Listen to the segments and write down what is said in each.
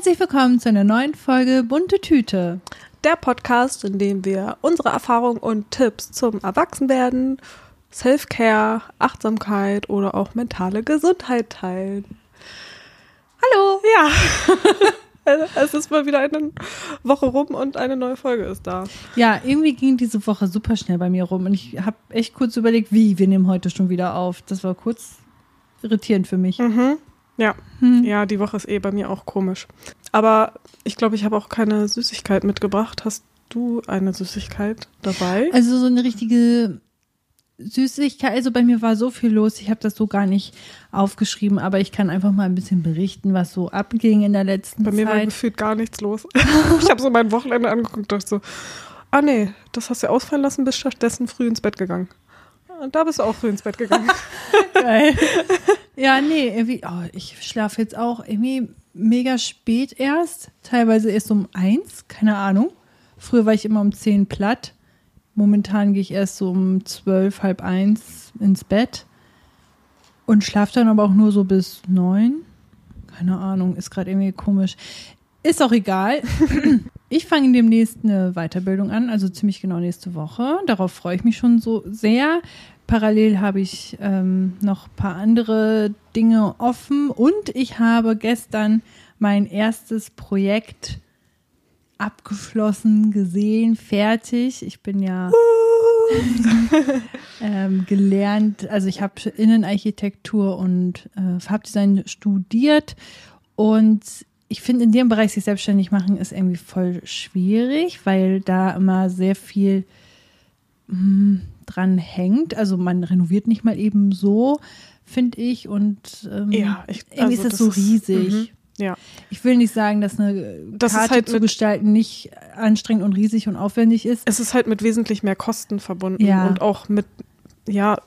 Herzlich willkommen zu einer neuen Folge Bunte Tüte. Der Podcast, in dem wir unsere Erfahrungen und Tipps zum Erwachsenwerden, Self-Care, Achtsamkeit oder auch mentale Gesundheit teilen. Hallo! Ja, es ist mal wieder eine Woche rum und eine neue Folge ist da. Ja, irgendwie ging diese Woche super schnell bei mir rum und ich habe echt kurz überlegt, wie, wir nehmen heute schon wieder auf. Das war kurz irritierend für mich. Mhm. Ja, hm. ja, die Woche ist eh bei mir auch komisch. Aber ich glaube, ich habe auch keine Süßigkeit mitgebracht. Hast du eine Süßigkeit dabei? Also so eine richtige Süßigkeit. Also bei mir war so viel los. Ich habe das so gar nicht aufgeschrieben, aber ich kann einfach mal ein bisschen berichten, was so abging in der letzten Zeit. Bei mir war gefühlt gar nichts los. ich habe so mein Wochenende angeguckt und dachte so, ah nee, das hast du ausfallen lassen, bist stattdessen früh ins Bett gegangen. Und da bist du auch früh ins Bett gegangen. Geil. Ja, nee, irgendwie, oh, ich schlafe jetzt auch irgendwie mega spät erst. Teilweise erst um eins, keine Ahnung. Früher war ich immer um zehn platt. Momentan gehe ich erst so um zwölf, halb eins ins Bett. Und schlafe dann aber auch nur so bis neun. Keine Ahnung, ist gerade irgendwie komisch. Ist auch egal. Ich fange demnächst eine Weiterbildung an, also ziemlich genau nächste Woche. Darauf freue ich mich schon so sehr. Parallel habe ich ähm, noch ein paar andere Dinge offen und ich habe gestern mein erstes Projekt abgeschlossen, gesehen, fertig. Ich bin ja ähm, gelernt, also ich habe Innenarchitektur und äh, Farbdesign studiert und ich finde, in dem Bereich sich selbstständig machen ist irgendwie voll schwierig, weil da immer sehr viel mh, hm, dran hängt. Also man renoviert nicht mal eben so, finde ich. Und ähm, ja, ich, irgendwie also ist das, das so riesig. Ist, mh, ja. Ich will nicht sagen, dass eine das Karte halt zu gestalten nicht anstrengend und riesig und aufwendig ist. Es ist halt mit wesentlich mehr Kosten verbunden ja. und auch mit ja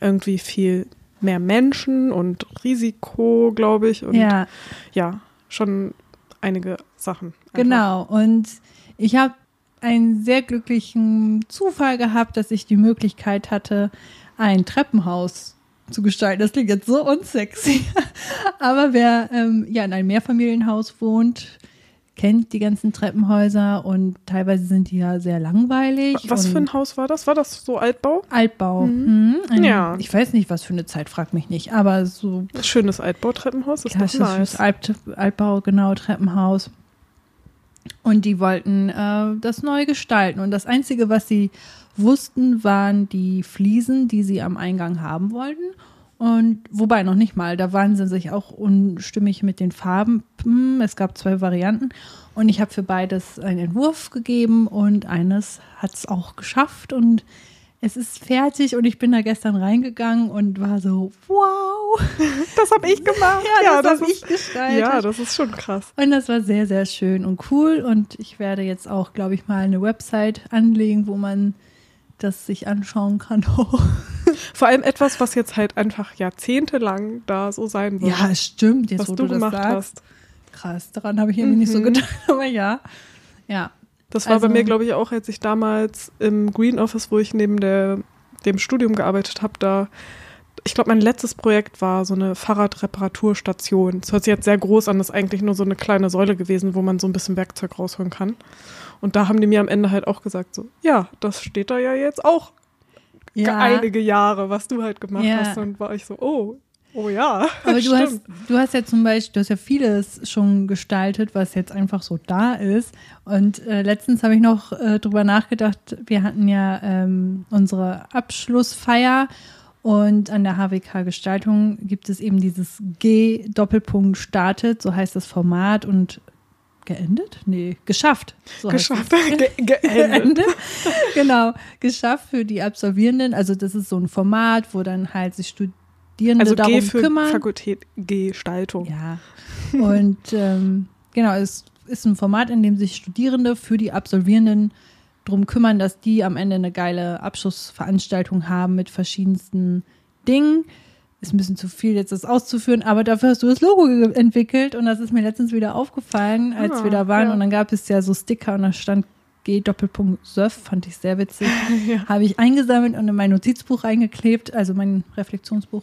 irgendwie viel mehr Menschen und Risiko, glaube ich. Und ja. ja, schon einige Sachen. Einfach. Genau. Und ich habe einen sehr glücklichen Zufall gehabt, dass ich die Möglichkeit hatte, ein Treppenhaus zu gestalten. Das klingt jetzt so unsexy. Aber wer ähm, ja in einem Mehrfamilienhaus wohnt, kennt die ganzen Treppenhäuser und teilweise sind die ja sehr langweilig. Was für ein Haus war das? War das so Altbau? Altbau. Mhm. Mhm. ja. Ich weiß nicht, was für eine Zeit, frag mich nicht, aber so. Schönes Altbautreppenhaus ist das nice. Alt, Altbau, genau, Treppenhaus. Und die wollten äh, das neu gestalten. Und das Einzige, was sie wussten, waren die Fliesen, die sie am Eingang haben wollten. Und wobei noch nicht mal, da waren sie sich auch unstimmig mit den Farben. Hm, es gab zwei Varianten und ich habe für beides einen Entwurf gegeben und eines hat es auch geschafft und es ist fertig und ich bin da gestern reingegangen und war so, wow. Das habe ich gemacht. Ja, ja das, das habe ich gestaltet. Ja, das ist schon krass. Und das war sehr, sehr schön und cool und ich werde jetzt auch, glaube ich, mal eine Website anlegen, wo man das sich anschauen kann. Vor allem etwas, was jetzt halt einfach jahrzehntelang da so sein wird. Ja, es stimmt, jetzt was wo du, du gemacht sagst. hast. Krass, daran habe ich irgendwie mhm. nicht so mhm. gedacht, aber ja. Ja. Das war also, bei mir, glaube ich, auch, als ich damals im Green Office, wo ich neben der, dem Studium gearbeitet habe, da ich glaube, mein letztes Projekt war so eine Fahrradreparaturstation. Das hört sich jetzt sehr groß an, das ist eigentlich nur so eine kleine Säule gewesen, wo man so ein bisschen Werkzeug rausholen kann. Und da haben die mir am Ende halt auch gesagt, so, ja, das steht da ja jetzt auch ja. einige Jahre, was du halt gemacht ja. hast. Und war ich so, oh, oh ja. Aber du hast, du hast ja zum Beispiel, du hast ja vieles schon gestaltet, was jetzt einfach so da ist. Und äh, letztens habe ich noch äh, drüber nachgedacht, wir hatten ja ähm, unsere Abschlussfeier und an der HWK Gestaltung gibt es eben dieses G Doppelpunkt startet, so heißt das Format und geendet? Nee, geschafft. So geschafft. Ge geendet. genau, geschafft für die Absolvierenden. Also das ist so ein Format, wo dann halt sich Studierende also darum G für kümmern. Fakultät Gestaltung. Ja. Und ähm, genau, es ist ein Format, in dem sich Studierende für die Absolvierenden darum kümmern, dass die am Ende eine geile Abschlussveranstaltung haben mit verschiedensten Dingen ist ein bisschen zu viel, jetzt das auszuführen, aber dafür hast du das Logo entwickelt und das ist mir letztens wieder aufgefallen, als ah, wir da waren. Ja. Und dann gab es ja so Sticker und da stand G Doppelpunkt Surf, fand ich sehr witzig. ja. Habe ich eingesammelt und in mein Notizbuch reingeklebt, also mein Reflexionsbuch.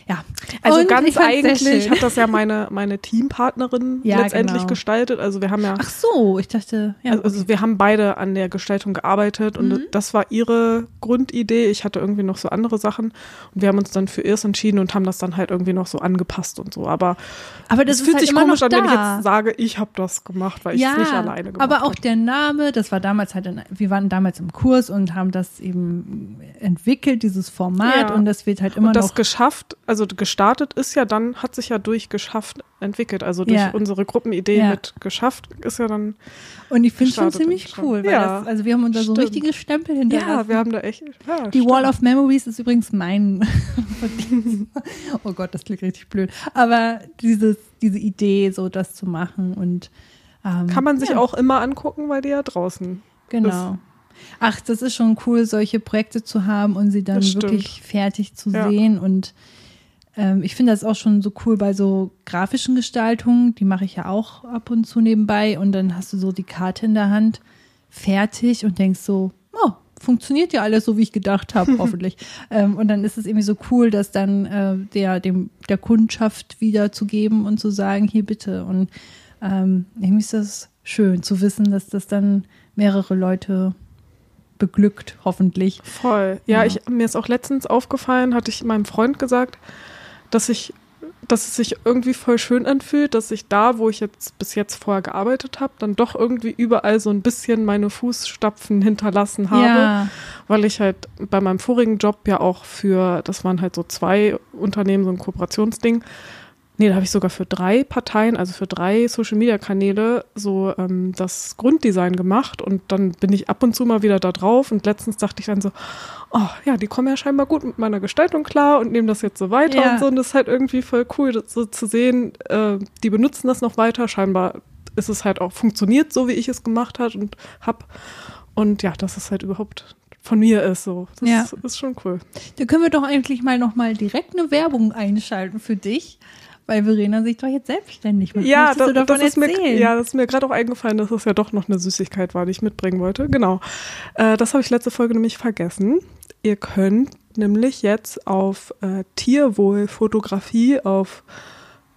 Ja. Also Und ganz eigentlich hat das ja meine, meine Teampartnerin Ja, letztendlich genau. gestaltet. Also wir haben ja, Ach so, ich dachte, ja. also, also wir haben beide an der Gestaltung gearbeitet und Mhm. das war ihre Grundidee. Ich hatte irgendwie noch so andere Sachen und wir haben uns dann für ihrs entschieden und haben das dann halt irgendwie noch so angepasst und so. Aber aber es das fühlt ist halt sich komisch an, wenn ich jetzt sage, ich habe das gemacht, weil ich es nicht alleine gemacht aber auch habe. der Name, das war damals halt, in, wir waren damals im Kurs und haben das eben entwickelt, dieses Format Ja. und das wird halt immer und das noch. geschafft, also gestartet ist ja dann, hat sich ja durch geschafft entwickelt. Also durch Ja. unsere Gruppenidee Ja. mit geschafft ist ja dann, Und ich finde es schon ziemlich cool, weil Ja, das, also wir haben uns da so richtige Stempel hinterlassen. ja, wir haben da echt, Die stimmt. Wall of Memories ist übrigens mein. Oh Gott, das klingt richtig blöd. Aber dieses, diese Idee, so das zu machen und ähm, Kann man sich auch immer angucken, weil die ja draußen. Genau. Ach, das ist schon cool, solche Projekte zu haben und sie dann wirklich fertig zu Ja. sehen. Und ähm, ich finde das auch schon so cool bei so grafischen Gestaltungen. Die mache ich ja auch ab und zu nebenbei. Und dann hast du so die Karte in der Hand, fertig und denkst so, oh, funktioniert ja alles so, wie ich gedacht habe, hoffentlich. ähm, und dann ist es irgendwie so cool, das dann äh, der, dem, der Kundschaft wiederzugeben und zu sagen, hier bitte. Und ähm, irgendwie ist das schön zu wissen, dass das dann mehrere Leute beglückt, hoffentlich. Voll. Ja, Ja. Ich, mir ist auch letztens aufgefallen, hatte ich meinem Freund gesagt, dass ich, dass es sich irgendwie voll schön anfühlt, dass ich da, wo ich jetzt bis jetzt vorher gearbeitet habe, dann doch irgendwie überall so ein bisschen meine Fußstapfen hinterlassen habe. Ja, weil ich halt bei meinem vorigen Job ja auch für, das waren halt so zwei Unternehmen, so ein Kooperationsding. Nee, da habe ich sogar für drei Parteien, also für drei Social-Media-Kanäle so ähm, das Grunddesign gemacht und dann bin ich ab und zu mal wieder da drauf und letztens dachte ich dann so, oh ja, die kommen ja scheinbar gut mit meiner Gestaltung klar und nehmen das jetzt so weiter Ja. und so und das ist halt irgendwie voll cool, das so zu sehen, äh, die benutzen das noch weiter, scheinbar ist es halt auch funktioniert, so wie ich es gemacht hat und hab und ja, dass es halt überhaupt von mir ist so. Das Ja. ist, ist schon cool. da können wir doch eigentlich mal noch mal direkt eine Werbung einschalten für dich, weil Verena sich doch jetzt selbstständig macht. Ja, da, das ist mir, erzählen? ja, das ist mir gerade auch eingefallen, dass es ja doch noch eine Süßigkeit war, die ich mitbringen wollte. Genau. Äh, das habe ich letzte Folge nämlich vergessen. Ihr könnt nämlich jetzt auf äh, Tierwohlfotografie auf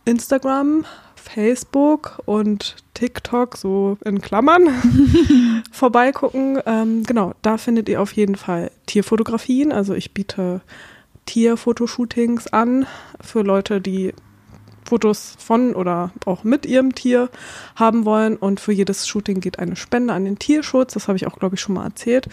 Instagram, Facebook und TikTok, so in Klammern, vorbeigucken. Ähm, genau, da findet ihr auf jeden Fall Tierfotografien. Also ich biete Tierfotoshootings an für Leute, die Fotos von oder auch mit ihrem Tier haben wollen. Und für jedes Shooting geht eine Spende an den Tierschutz. Das habe ich auch, glaube ich, schon mal erzählt.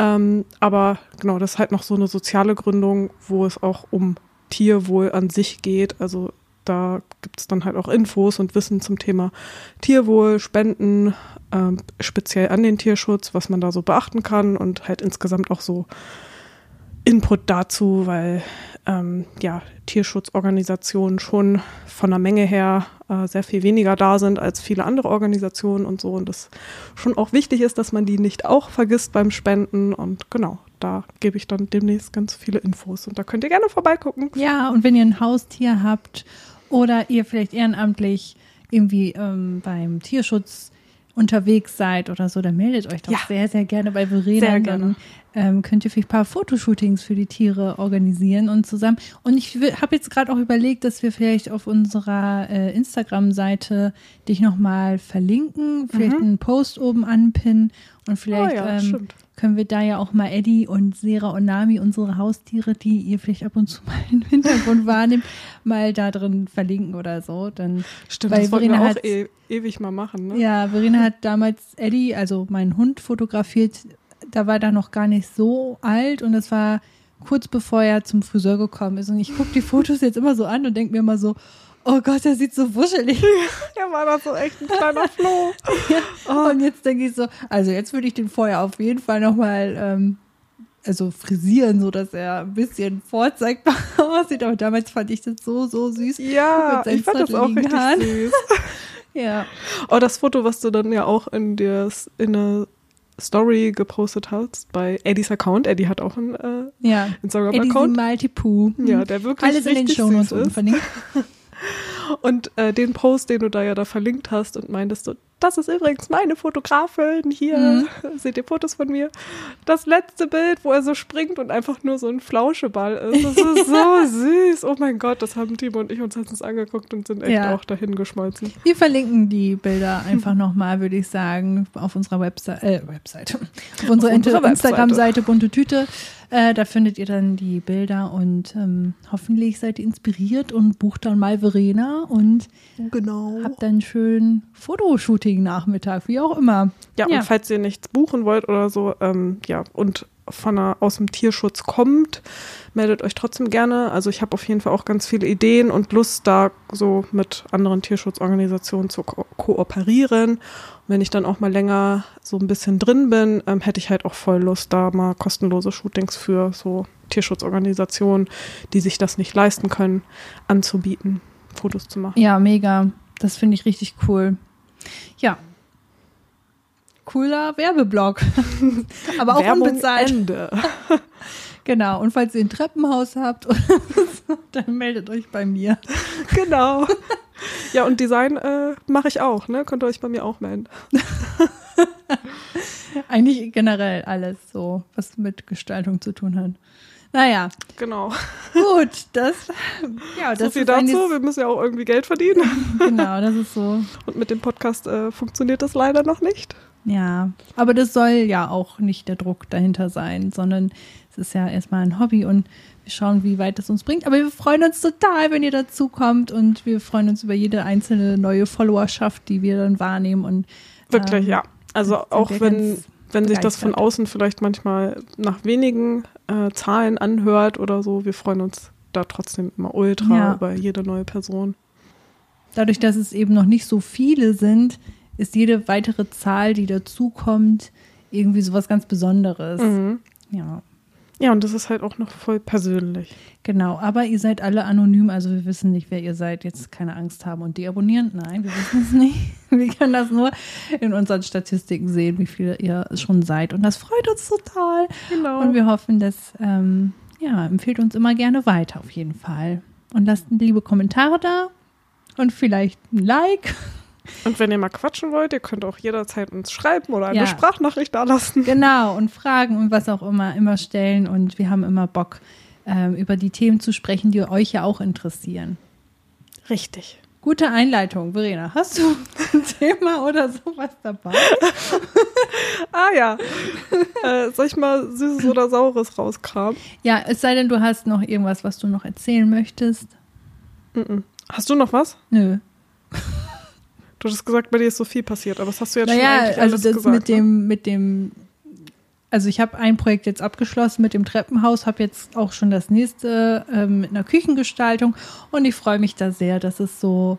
Ähm, aber genau, das ist halt noch so eine soziale Gründung, wo es auch um Tierwohl an sich geht. Also da gibt es dann halt auch Infos und Wissen zum Thema Tierwohl, Spenden, ähm, speziell an den Tierschutz, was man da so beachten kann und halt insgesamt auch so Input dazu, weil ähm, ja, Tierschutzorganisationen schon von der Menge her äh, sehr viel weniger da sind als viele andere Organisationen und so. Und das schon auch wichtig ist, dass man die nicht auch vergisst beim Spenden. Und genau, da gebe ich dann demnächst ganz viele Infos. Und da könnt ihr gerne vorbeigucken. Ja, und wenn ihr ein Haustier habt oder ihr vielleicht ehrenamtlich irgendwie ähm, beim Tierschutz unterwegs seid oder so, dann meldet euch doch Ja. sehr, sehr gerne bei Verena. Sehr Dann gerne. ähm, könnt ihr vielleicht ein paar Fotoshootings für die Tiere organisieren und zusammen. Und ich habe jetzt gerade auch überlegt, dass wir vielleicht auf unserer äh, Instagram-Seite dich nochmal verlinken, vielleicht einen Post oben anpinnen und vielleicht Mhm. Oh ja, ähm, stimmt. Können wir da ja auch mal Eddie und Sera und Nami, unsere Haustiere, die ihr vielleicht ab und zu mal im Hintergrund wahrnehmt, mal da drin verlinken oder so. Dann, Stimmt, das wollten wir auch e ewig mal machen. Ne? ja, Verena hat damals Eddie, also meinen Hund, fotografiert. Da war er noch gar nicht so alt und das war kurz bevor er zum Friseur gekommen ist. Und ich gucke die Fotos jetzt immer so an und denke mir immer so, oh Gott, der sieht so wuschelig. Er war da so echt ein kleiner Floh. Und jetzt denke ich so, also jetzt würde ich den vorher auf jeden Fall nochmal ähm, also frisieren, so dass er ein bisschen vorzeigbar aussieht. Aber damals fand ich das so, so süß. Ja, ich fand das auch richtig Haaren. süß. Ja. Oh, das Foto, was du dann ja auch in der in der Story gepostet hast bei Eddies Account. Eddie hat auch einen äh, Ja. Eddie Instagram-Account. Multipu. Ja, der wirklich Alles in den Shownotes unten verlinkt. Und äh, den Post, den du da ja da verlinkt hast und meintest, so, das ist übrigens meine Fotografin. Hier Mhm. seht ihr Fotos von mir. Das letzte Bild, wo er so springt und einfach nur so ein Flauscheball ist. Das ist so süß. Oh mein Gott, das haben Timo und ich uns letztens angeguckt und sind echt Ja. auch dahin geschmolzen. Wir verlinken die Bilder einfach nochmal, würde ich sagen, auf unserer Website, äh, Webseite, auf unserer unserer Inter- Instagram-Seite Bunte Tüte. Äh, da findet ihr dann die Bilder und ähm, hoffentlich seid ihr inspiriert und bucht dann mal Verena und Genau. habt dann schön Fotoshooting-Nachmittag, wie auch immer. Ja, Ja. und falls ihr nichts buchen wollt oder so, ähm, ja, und von einer, aus dem Tierschutz kommt, meldet euch trotzdem gerne. Also ich habe auf jeden Fall auch ganz viele Ideen und Lust, da so mit anderen Tierschutzorganisationen zu ko kooperieren. Wenn ich dann auch mal länger so ein bisschen drin bin, ähm, hätte ich halt auch voll Lust, da mal kostenlose Shootings für so Tierschutzorganisationen, die sich das nicht leisten können, anzubieten, Fotos zu machen. Ja, mega. Das finde ich richtig cool. Ja. Cooler Werbeblock. Aber auch Werbung unbezahlt. Ende. Genau. Und falls ihr ein Treppenhaus habt, so, dann meldet euch bei mir. Genau. Ja, und Design äh, mache ich auch, ne? Könnt ihr euch bei mir auch melden. Eigentlich generell alles so, was mit Gestaltung zu tun hat. Naja, Genau. gut, das, ja, das so viel dazu. Wir müssen ja auch irgendwie Geld verdienen. genau, das ist so, Und mit dem Podcast äh, funktioniert das leider noch nicht. ja. Aber das soll ja auch nicht der Druck dahinter sein, sondern es ist ja erstmal ein Hobby und schauen, wie weit es uns bringt. Aber wir freuen uns total, wenn ihr dazu kommt und wir freuen uns über jede einzelne neue Followerschaft, die wir dann wahrnehmen und Wirklich, ähm, ja. Also auch wenn, wenn sich das von außen vielleicht manchmal nach wenigen äh, Zahlen anhört oder so, wir freuen uns da trotzdem immer ultra Ja. über jede neue Person. dadurch, dass es eben noch nicht so viele sind, ist jede weitere Zahl, die dazukommt, irgendwie sowas ganz Besonderes. Mhm. Ja, Ja, und das ist halt auch noch voll persönlich. genau. Aber ihr seid alle anonym, also wir wissen nicht, wer ihr seid. Jetzt keine Angst haben und deabonnieren. Nein, wir wissen es nicht. Wir können das nur in unseren Statistiken sehen, wie viele ihr schon seid. Und das freut uns total. Genau. Und wir hoffen, dass, ähm, ja, empfehlt uns immer gerne weiter auf jeden Fall. Und lasst liebe Kommentare da und vielleicht ein Like. Und wenn ihr mal quatschen wollt, ihr könnt auch jederzeit uns schreiben oder eine Ja. Sprachnachricht da lassen. Genau, und Fragen und was auch immer, immer stellen. Und wir haben immer Bock, ähm, über die Themen zu sprechen, die euch ja auch interessieren. Richtig. Gute Einleitung, Verena. Hast du ein Thema oder sowas dabei? Ah ja. äh, soll ich mal Süßes oder Saures rauskramen? Ja, es sei denn, du hast noch irgendwas, was du noch erzählen möchtest. Mhm. Hast du noch was? Nö. Du hast gesagt, bei dir ist so viel passiert, aber das hast du jetzt schon Naja, eigentlich also alles das gesagt. mit dem, mit dem, also ich habe ein Projekt jetzt abgeschlossen mit dem Treppenhaus, habe jetzt auch schon das nächste ähm, mit einer Küchengestaltung und ich freue mich da sehr, dass es so,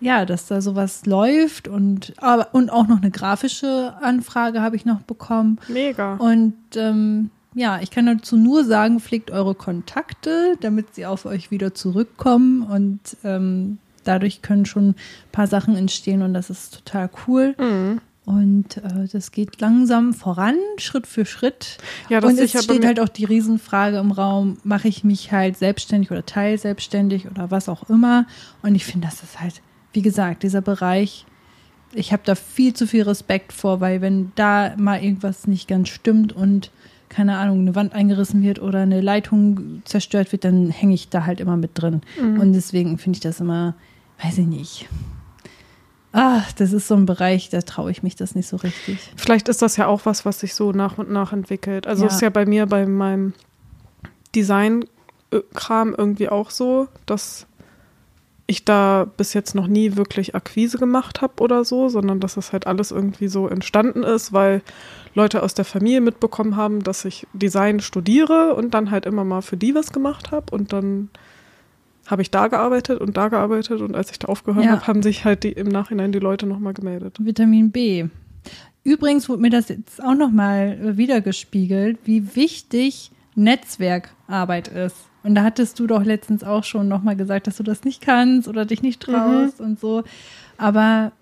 ja, dass da sowas läuft und aber und auch noch eine grafische Anfrage habe ich noch bekommen ne? Mega. und ähm, ja, ich kann dazu nur sagen, pflegt eure Kontakte, damit sie auf euch wieder zurückkommen und ähm, dadurch können schon ein paar Sachen entstehen und das ist total cool. Mhm. Und äh, das geht langsam voran, Schritt für Schritt. Ja, das und es steht halt auch die Riesenfrage im Raum, mache ich mich halt selbstständig oder teilselbstständig oder was auch immer. Und ich finde, das ist halt, wie gesagt, dieser Bereich, ich habe da viel zu viel Respekt vor, weil wenn da mal irgendwas nicht ganz stimmt und keine Ahnung, eine Wand eingerissen wird oder eine Leitung zerstört wird, dann hänge ich da halt immer mit drin. Mhm. Und deswegen finde ich das immer, weiß ich nicht. Ah, das ist so ein Bereich, da traue ich mich das nicht so richtig. Vielleicht ist das ja auch was, was sich so nach und nach entwickelt. Also Ja. ist ja bei mir bei meinem Design-Kram irgendwie auch so, dass ich da bis jetzt noch nie wirklich Akquise gemacht habe oder so, sondern dass das halt alles irgendwie so entstanden ist, weil Leute aus der Familie mitbekommen haben, dass ich Design studiere und dann halt immer mal für die was gemacht habe und dann habe ich da gearbeitet und da gearbeitet und als ich da aufgehört Ja. habe, haben sich halt die, im Nachhinein die Leute nochmal gemeldet. Vitamin B. Übrigens wurde mir das jetzt auch nochmal wiedergespiegelt, wie wichtig Netzwerkarbeit ist. Und da hattest du doch letztens auch schon nochmal gesagt, dass du das nicht kannst oder dich nicht traust und so. Aber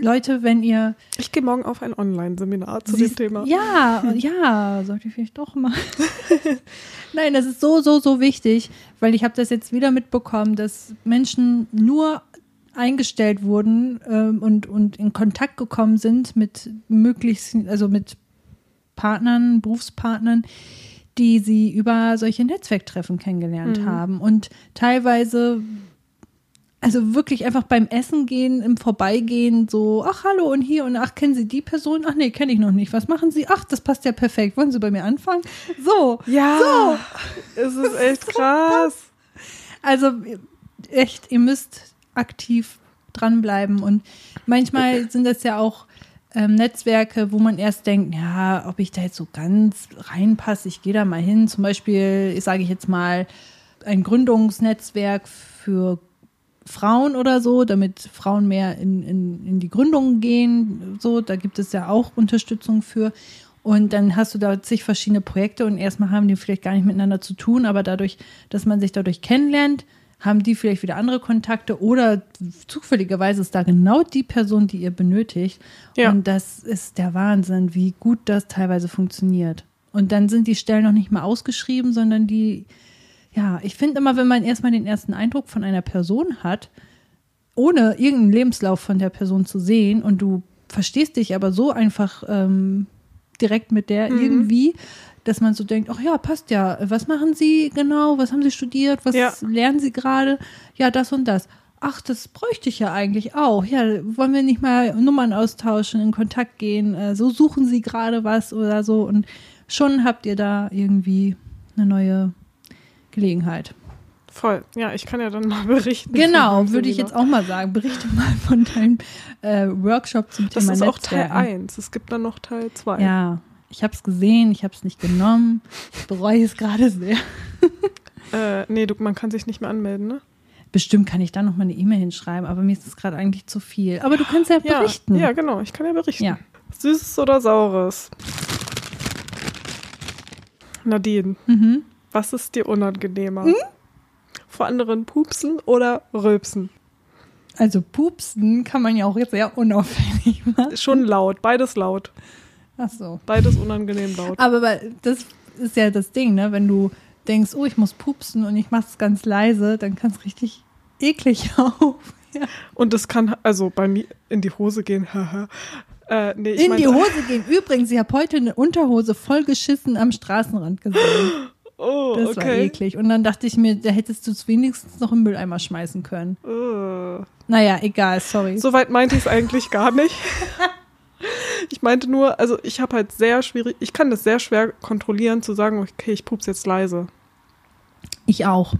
Leute, wenn ihr Ich gehe morgen auf ein Online-Seminar zu Siehst- dem Thema. Ja, ja, sollte ich vielleicht doch mal. Nein, das ist so, so, so wichtig, weil ich habe das jetzt wieder mitbekommen, dass Menschen nur eingestellt wurden ähm, und, und in Kontakt gekommen sind mit möglichst, also mit Partnern, Berufspartnern, die sie über solche Netzwerktreffen kennengelernt Mhm. haben. Und teilweise, also wirklich einfach beim Essen gehen, im Vorbeigehen, so, ach hallo und hier und ach, kennen Sie die Person? Ach nee, kenne ich noch nicht. Was machen Sie? Ach, das passt ja perfekt. Wollen Sie bei mir anfangen? So. Ja, es ist echt krass. Also echt, ihr müsst aktiv dranbleiben. Und manchmal sind das ja auch ähm, Netzwerke, wo man erst denkt, ja, ob ich da jetzt so ganz reinpasse, ich gehe da mal hin. Zum Beispiel, sage ich jetzt mal, ein Gründungsnetzwerk für Frauen oder so, damit Frauen mehr in, in, in die Gründung gehen. So, da gibt es ja auch Unterstützung für. Und dann hast du da zig verschiedene Projekte und erstmal haben die vielleicht gar nicht miteinander zu tun, aber dadurch, dass man sich dadurch kennenlernt, haben die vielleicht wieder andere Kontakte oder zufälligerweise ist da genau die Person, die ihr benötigt. Ja. Und das ist der Wahnsinn, wie gut das teilweise funktioniert. Und dann sind die Stellen noch nicht mal ausgeschrieben, sondern die, ja, ich finde immer, wenn man erstmal den ersten Eindruck von einer Person hat, ohne irgendeinen Lebenslauf von der Person zu sehen und du verstehst dich aber so einfach ähm, direkt mit der irgendwie, dass man so denkt, ach ja, passt ja. Was machen Sie genau? Was haben Sie studiert? Was Ja. lernen Sie gerade? Ja, das und das. Ach, das bräuchte ich ja eigentlich auch. Ja, wollen wir nicht mal Nummern austauschen, in Kontakt gehen? Äh, so suchen Sie gerade was oder so. Und schon habt ihr da irgendwie eine neue Gelegenheit. Voll. Ja, ich kann ja dann mal berichten. Genau, würde ich jetzt auch mal sagen. Berichte mal von deinem äh, Workshop zum Das Thema ist auch Teil Netzwerken. 1. Es gibt dann noch Teil 2. Ja, ich habe es gesehen, ich habe es nicht genommen. Ich bereue es gerade sehr. Äh, nee, du, man kann sich nicht mehr anmelden, ne? Bestimmt kann ich da noch mal eine E-Mail hinschreiben, aber mir ist es gerade eigentlich zu viel. Aber du kannst ja berichten. Ja, genau. Ich kann ja berichten. Ja. Süßes oder Saures? Nadine, Mhm. Was ist dir unangenehmer? Vor anderen pupsen oder rülpsen? Also pupsen kann man ja auch jetzt sehr unauffällig machen. Schon laut, beides laut. Ach so. Beides unangenehm laut. Aber das ist ja das Ding, ne? Wenn du denkst, oh, ich muss pupsen und ich mach's ganz leise, dann kann es richtig eklig auf. Ja. Und es kann also bei mir in die Hose gehen. äh, nee, In die meinte- Hose gehen. Übrigens, ich habe heute eine Unterhose voll geschissen am Straßenrand gesehen. Oh, Das war okay. eklig. Und dann dachte ich mir, da hättest du es wenigstens noch im Mülleimer schmeißen können. Äh. Naja, egal, sorry. Soweit meinte ich es eigentlich gar nicht. Ich meinte nur, also ich habe halt sehr schwierig, ich kann das sehr schwer kontrollieren, zu sagen, okay, ich pups jetzt leise. Ich auch.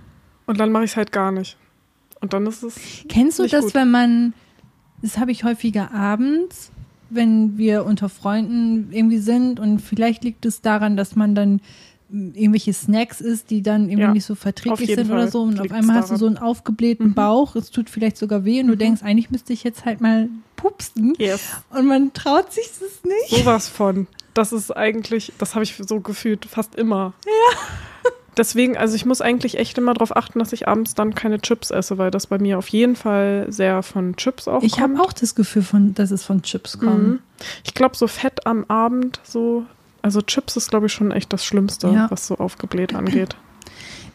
Und dann mache ich es halt gar nicht. Und dann ist es. Kennst du das, gut. wenn man, das habe ich häufiger abends, wenn wir unter Freunden irgendwie sind und vielleicht liegt es daran, dass man dann irgendwelche Snacks isst, die dann irgendwie Ja, nicht so verträglich sind oder Fall so und auf einmal hast du so einen aufgeblähten Mhm. Bauch, es tut vielleicht sogar weh und du denkst, eigentlich müsste ich jetzt halt mal pupsen Yes. und man traut sich das nicht. Sowas von. Das ist eigentlich, das habe ich so gefühlt fast immer. Ja. Deswegen, also ich muss eigentlich echt immer darauf achten, dass ich abends dann keine Chips esse, weil das bei mir auf jeden Fall sehr von Chips auch Ich habe kommt. auch das Gefühl, von, dass es von Chips kommt. Mhm. Ich glaube, so Fett am Abend, so, also Chips ist, glaube ich, schon echt das Schlimmste, Ja. was so aufgebläht angeht.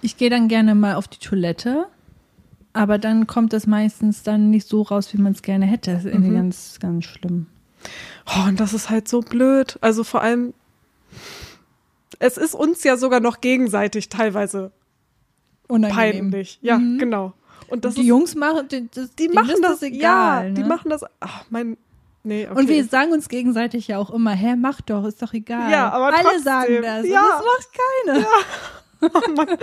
Ich gehe dann gerne mal auf die Toilette, aber dann kommt das meistens dann nicht so raus, wie man es gerne hätte. Das ist irgendwie Mhm. ganz, ganz schlimm. Oh, und das ist halt so blöd. Also vor allem, es ist uns ja sogar noch gegenseitig teilweise Unangenehm. peinlich. Ja, Mhm. genau. Und das die ist, Jungs machen, die, das, die machen das, egal. ja, ne? die machen das, ach, mein, nee, okay. Und wir sagen uns gegenseitig ja auch immer, hä, mach doch, ist doch egal. Ja, aber Alle trotzdem. sagen das. Ja. Und das macht keiner. Oh Mann.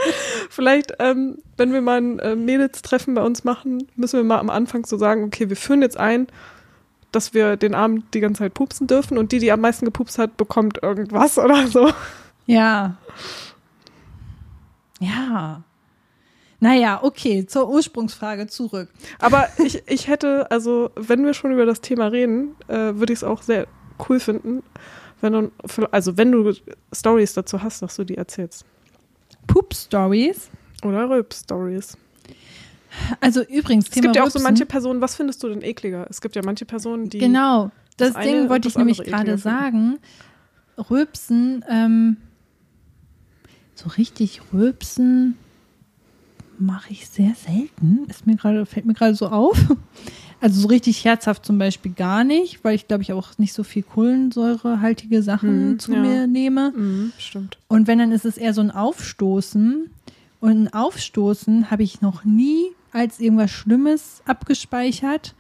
Vielleicht, ähm, wenn wir mal ein äh, Mädels-Treffen bei uns machen, müssen wir mal am Anfang so sagen, okay, wir führen jetzt ein, dass wir den Abend die ganze Zeit pupsen dürfen und die, die am meisten gepupst hat, bekommt irgendwas oder so. Ja. Ja. Naja, okay, zur Ursprungsfrage zurück. Aber ich, ich hätte, also wenn wir schon über das Thema reden, äh, würde ich es auch sehr cool finden, wenn du, also wenn du Stories dazu hast, dass du die erzählst. Poop-Stories. Oder Rülp-Stories. Also übrigens, Es Thema gibt ja auch so Rülpsen. manche Personen, was findest du denn ekliger? Es gibt ja manche Personen, die. Genau, das, das Ding wollte ich nämlich gerade sagen. Rülpsen, ähm, so richtig rülpsen mache ich sehr selten. Ist mir gerade, fällt mir gerade so auf. Also so richtig herzhaft zum Beispiel gar nicht, weil ich glaube ich auch nicht so viel kohlensäurehaltige Sachen Hm, zu ja. mir nehme. Mhm, stimmt. Und wenn, dann ist es eher so ein Aufstoßen. Und ein Aufstoßen habe ich noch nie als irgendwas Schlimmes abgespeichert.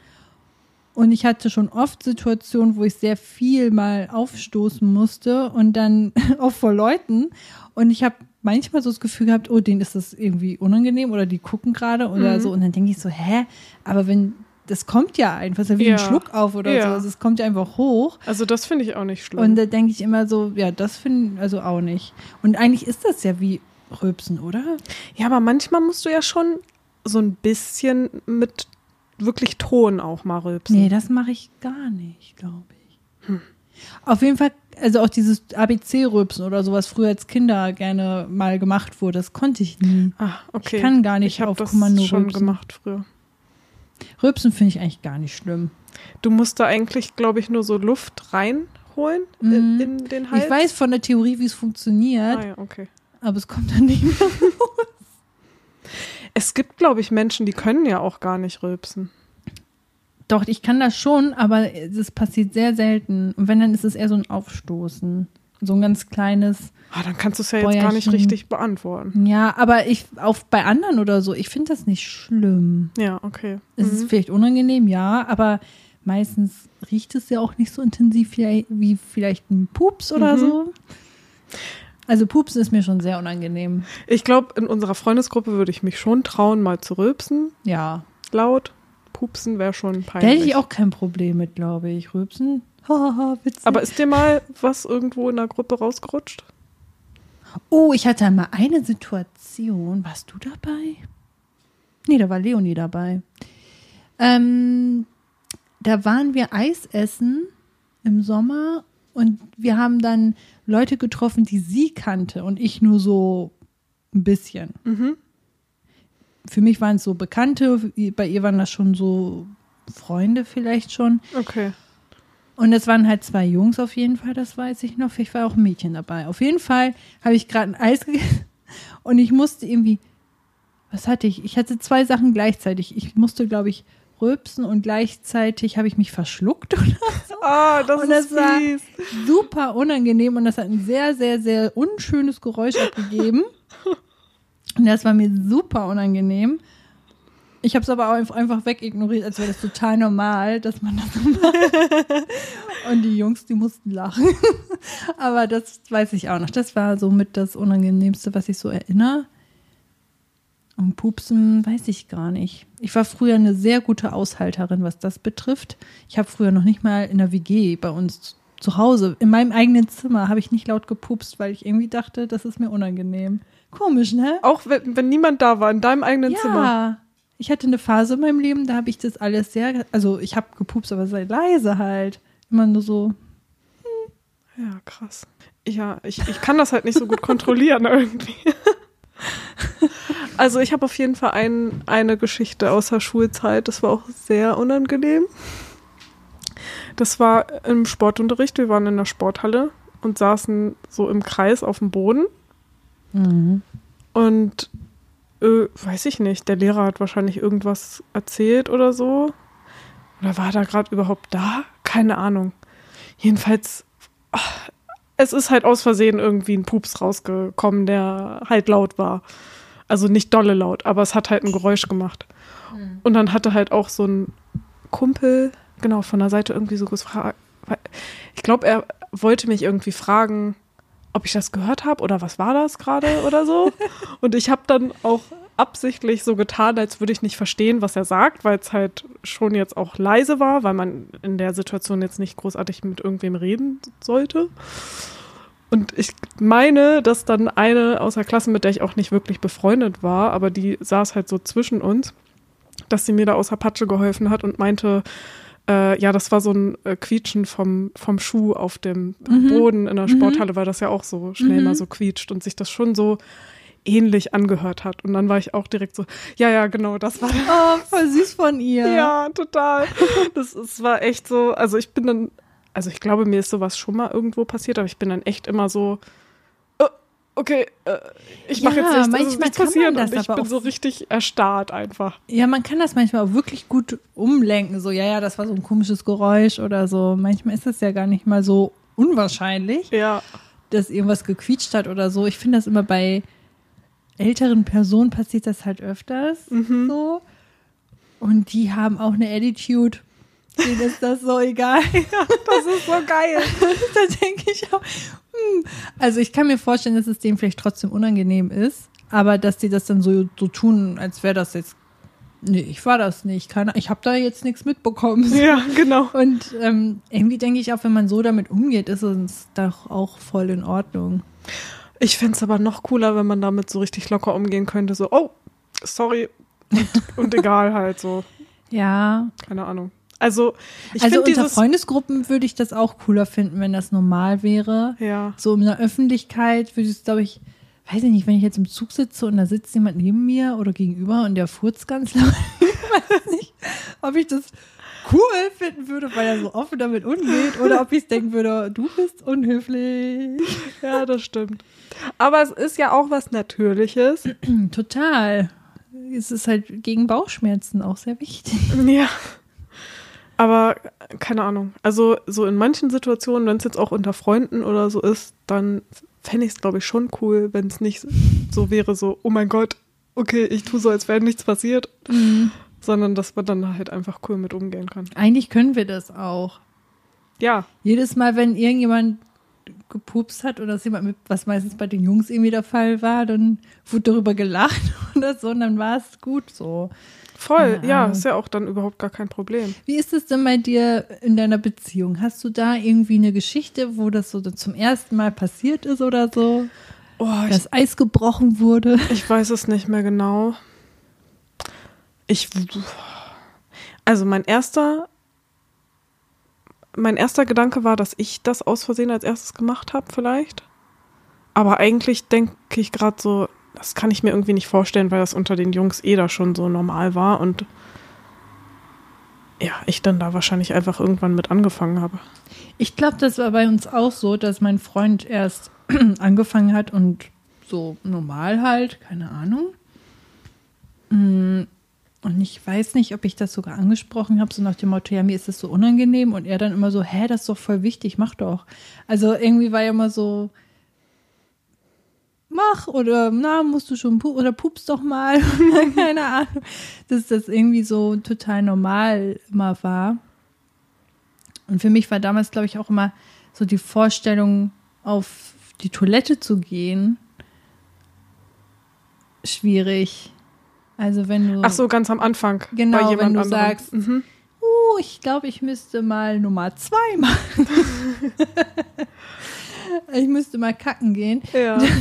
Und ich hatte schon oft Situationen, wo ich sehr viel mal aufstoßen musste und dann auch vor Leuten. Und ich habe manchmal so das Gefühl gehabt, oh, denen ist das irgendwie unangenehm oder die gucken gerade oder Mhm. so. Und dann denke ich so, hä? Aber wenn, das kommt ja einfach, das ist ja wie Ja. ein Schluck auf oder Ja. so. Also es kommt ja einfach hoch. Also das finde ich auch nicht schlimm. Und da denke ich immer so, ja, das finde also auch nicht. Und eigentlich ist das ja wie Rülpsen, oder? ja, aber manchmal musst du ja schon so ein bisschen mit wirklich Ton auch mal rülpsen. Nee, das mache ich gar nicht, glaube ich. Auf jeden Fall, also auch dieses ABC-Rülpsen oder sowas früher als Kinder gerne mal gemacht wurde, das konnte ich nie. Ah, okay. Ich kann gar nicht ich auf das Kommando schon rülpsen. gemacht früher. Rülpsen finde ich eigentlich gar nicht schlimm. Du musst da eigentlich, glaube ich, nur so Luft reinholen Mhm. in, in den Hals. Ich weiß von der Theorie, wie es funktioniert, Ah, ja, okay. aber es kommt dann nicht mehr. Es gibt, glaube ich, Menschen, die können ja auch gar nicht rülpsen. Doch, ich kann das schon, aber das passiert sehr selten. Und wenn, dann ist es eher so ein Aufstoßen. So ein ganz kleines. Ah, dann kannst du es ja jetzt gar nicht Bäuerchen. richtig beantworten. Ja, aber ich, auf, bei anderen oder so, ich finde das nicht schlimm. Ja, okay. Es ist vielleicht unangenehm, ja, aber meistens riecht es ja auch nicht so intensiv wie, wie vielleicht ein Pups oder Mhm. so. Also Pupsen ist mir schon sehr unangenehm. Ich glaube, in unserer Freundesgruppe würde ich mich schon trauen, mal zu rülpsen. Ja. Laut. Pupsen wäre schon Da peinlich. hätte ich auch kein Problem mit, glaube ich. Rübsen. Hahaha, witzig. Aber ist dir mal was irgendwo in der Gruppe rausgerutscht? oh, ich hatte mal eine Situation. Warst du dabei? Nee, da war Leonie dabei. Ähm, da waren wir Eis essen im Sommer und wir haben dann Leute getroffen, die sie kannte und ich nur so ein bisschen. Mhm. Für mich waren es so Bekannte, bei ihr waren das schon so Freunde vielleicht schon. Okay. Und es waren halt zwei Jungs auf jeden Fall, das weiß ich noch. Vielleicht war auch ein Mädchen dabei. Auf jeden Fall habe ich gerade ein Eis gegessen und ich musste irgendwie, was hatte ich? Ich hatte zwei Sachen gleichzeitig. Ich musste, glaube ich, rülpsen und gleichzeitig habe ich mich verschluckt oder so. Ah, das Und ist das war- fies. Super unangenehm und das hat ein sehr, sehr, sehr unschönes Geräusch abgegeben. Und das war mir super unangenehm. Ich habe es aber auch einfach- wegignoriert, als wäre das total normal, dass man das so macht. Und die Jungs, die mussten lachen. Aber das weiß ich auch noch. Das war somit das Unangenehmste, was ich so erinnere. Und Pupsen weiß ich gar nicht. Ich war früher eine sehr gute Aushalterin, was das betrifft. Ich habe früher noch nicht mal in der WG bei uns zu Hause, in meinem eigenen Zimmer, habe ich nicht laut gepupst, weil ich irgendwie dachte, das ist mir unangenehm. Komisch, ne? Auch wenn, wenn niemand da war, in deinem eigenen ja. Zimmer. Ich hatte eine Phase in meinem Leben, da habe ich das alles sehr, also ich habe gepupst, aber sehr leise halt. Immer nur so, Ja, krass. Ja, ich, ich kann das halt nicht so gut kontrollieren irgendwie. Also ich habe auf jeden Fall ein, eine Geschichte aus der Schulzeit, das war auch sehr unangenehm. Das war im Sportunterricht, wir waren in der Sporthalle und saßen so im Kreis auf dem Boden und äh, weiß ich nicht, der Lehrer hat wahrscheinlich irgendwas erzählt oder so. Oder war da gerade überhaupt da? Keine Ahnung. Jedenfalls, ach, es ist halt aus Versehen irgendwie ein Pups rausgekommen, der halt laut war. Also nicht dolle laut, aber es hat halt ein Geräusch gemacht. Und dann hatte halt auch so ein Kumpel, genau, von der Seite irgendwie so gefragt. Ich glaube, er wollte mich irgendwie fragen, ob ich das gehört habe oder was war das gerade oder so. Und ich habe dann auch absichtlich so getan, als würde ich nicht verstehen, was er sagt, weil es halt schon jetzt auch leise war, weil man in der Situation jetzt nicht großartig mit irgendwem reden sollte. Und ich meine, dass dann eine aus der Klasse, mit der ich auch nicht wirklich befreundet war, aber die saß halt so zwischen uns, dass sie mir da aus der Patsche geholfen hat und meinte, äh, ja, das war so ein äh, Quietschen vom, vom Schuh auf dem Boden in der Sporthalle, weil das ja auch so schnell mal so quietscht und sich das schon so ähnlich angehört hat. Und dann war ich auch direkt so, ja, ja, genau, das war oh, voll süß von ihr. ja, total. Das, es war echt so, also ich bin dann, also ich glaube, mir ist sowas schon mal irgendwo passiert, aber ich bin dann echt immer so, okay, äh, ich mache Ja, jetzt nichts, manchmal kann man passiert das und ich bin so richtig erstarrt einfach. Ja, man kann das manchmal auch wirklich gut umlenken. So, ja, ja, das war so ein komisches Geräusch oder so. Manchmal ist das ja gar nicht mal so unwahrscheinlich, Ja, dass irgendwas gequietscht hat oder so. Ich finde das immer bei älteren Personen passiert das halt öfters Mhm. so. Und die haben auch eine Attitude. Denen ist das so egal. das ist so geil. da denke ich auch. Also ich kann mir vorstellen, dass es denen vielleicht trotzdem unangenehm ist, aber dass die das dann so, so tun, als wäre das jetzt, nee, ich war das nicht, keine, ich habe da jetzt nichts mitbekommen. Ja, genau. Und ähm, irgendwie denke ich auch, wenn man so damit umgeht, ist es doch auch voll in Ordnung. Ich fände es aber noch cooler, wenn man damit so richtig locker umgehen könnte. So, oh, sorry. Und, und egal halt so. Ja, Keine Ahnung. Also, ich also unter. Freundesgruppen würde ich das auch cooler finden, wenn das normal wäre. Ja. So in der Öffentlichkeit würde ich es, glaube ich, weiß ich nicht, wenn ich jetzt im Zug sitze und da sitzt jemand neben mir oder gegenüber und der furzt ganz laut, ich weiß nicht, ob ich das cool finden würde, weil er so offen damit umgeht oder ob ich denken würde, du bist unhöflich. Ja, das stimmt. Aber es ist ja auch was Natürliches. Total. Es ist halt gegen Bauchschmerzen auch sehr wichtig. Ja. Aber äh, keine Ahnung. Also, so in manchen Situationen, wenn es jetzt auch unter Freunden oder so ist, dann fände ich es, glaube ich, schon cool, wenn es nicht so wäre, so, oh mein Gott, okay, ich tue so, als wäre nichts passiert, sondern dass man dann halt einfach cool mit umgehen kann. Eigentlich können wir das auch. Ja, Jedes Mal, wenn irgendjemand gepupst hat oder jemand mit, was meistens bei den Jungs irgendwie der Fall war, dann wurde darüber gelacht oder so und dann war es gut so. Voll. Ja, ist ja auch dann überhaupt gar kein Problem. Wie ist es denn bei dir in deiner Beziehung? Hast du da irgendwie eine Geschichte, wo das so zum ersten Mal passiert ist oder so? Oh, ich, Das Eis gebrochen wurde? ich weiß es nicht mehr genau. Ich, also mein erster, mein erster Gedanke war, dass ich das aus Versehen als erstes gemacht habe, vielleicht. Aber eigentlich denke ich gerade so, das kann ich mir irgendwie nicht vorstellen, weil das unter den Jungs eh da schon so normal war und ja, ich dann da wahrscheinlich einfach irgendwann mit angefangen habe. Ich glaube, das war bei uns auch so, dass mein Freund erst angefangen hat und so normal halt, keine Ahnung. Mm, Und ich weiß nicht, ob ich das sogar angesprochen habe, so nach dem Motto, ja, mir ist das so unangenehm. Und er dann immer so, hä, das ist doch voll wichtig, mach doch. Also irgendwie war er immer so, mach oder na, musst du schon pup oder pupst doch mal. keine Ahnung. Dass das irgendwie so total normal immer war. Und für mich war damals, glaube ich, auch immer so die Vorstellung, auf die Toilette zu gehen, schwierig. Also wenn du, Ach so, ganz am Anfang. Genau, bei wenn du anderem. sagst, mhm. uh, ich glaube, ich müsste mal Nummer zwei machen. ich müsste mal kacken gehen. Ja.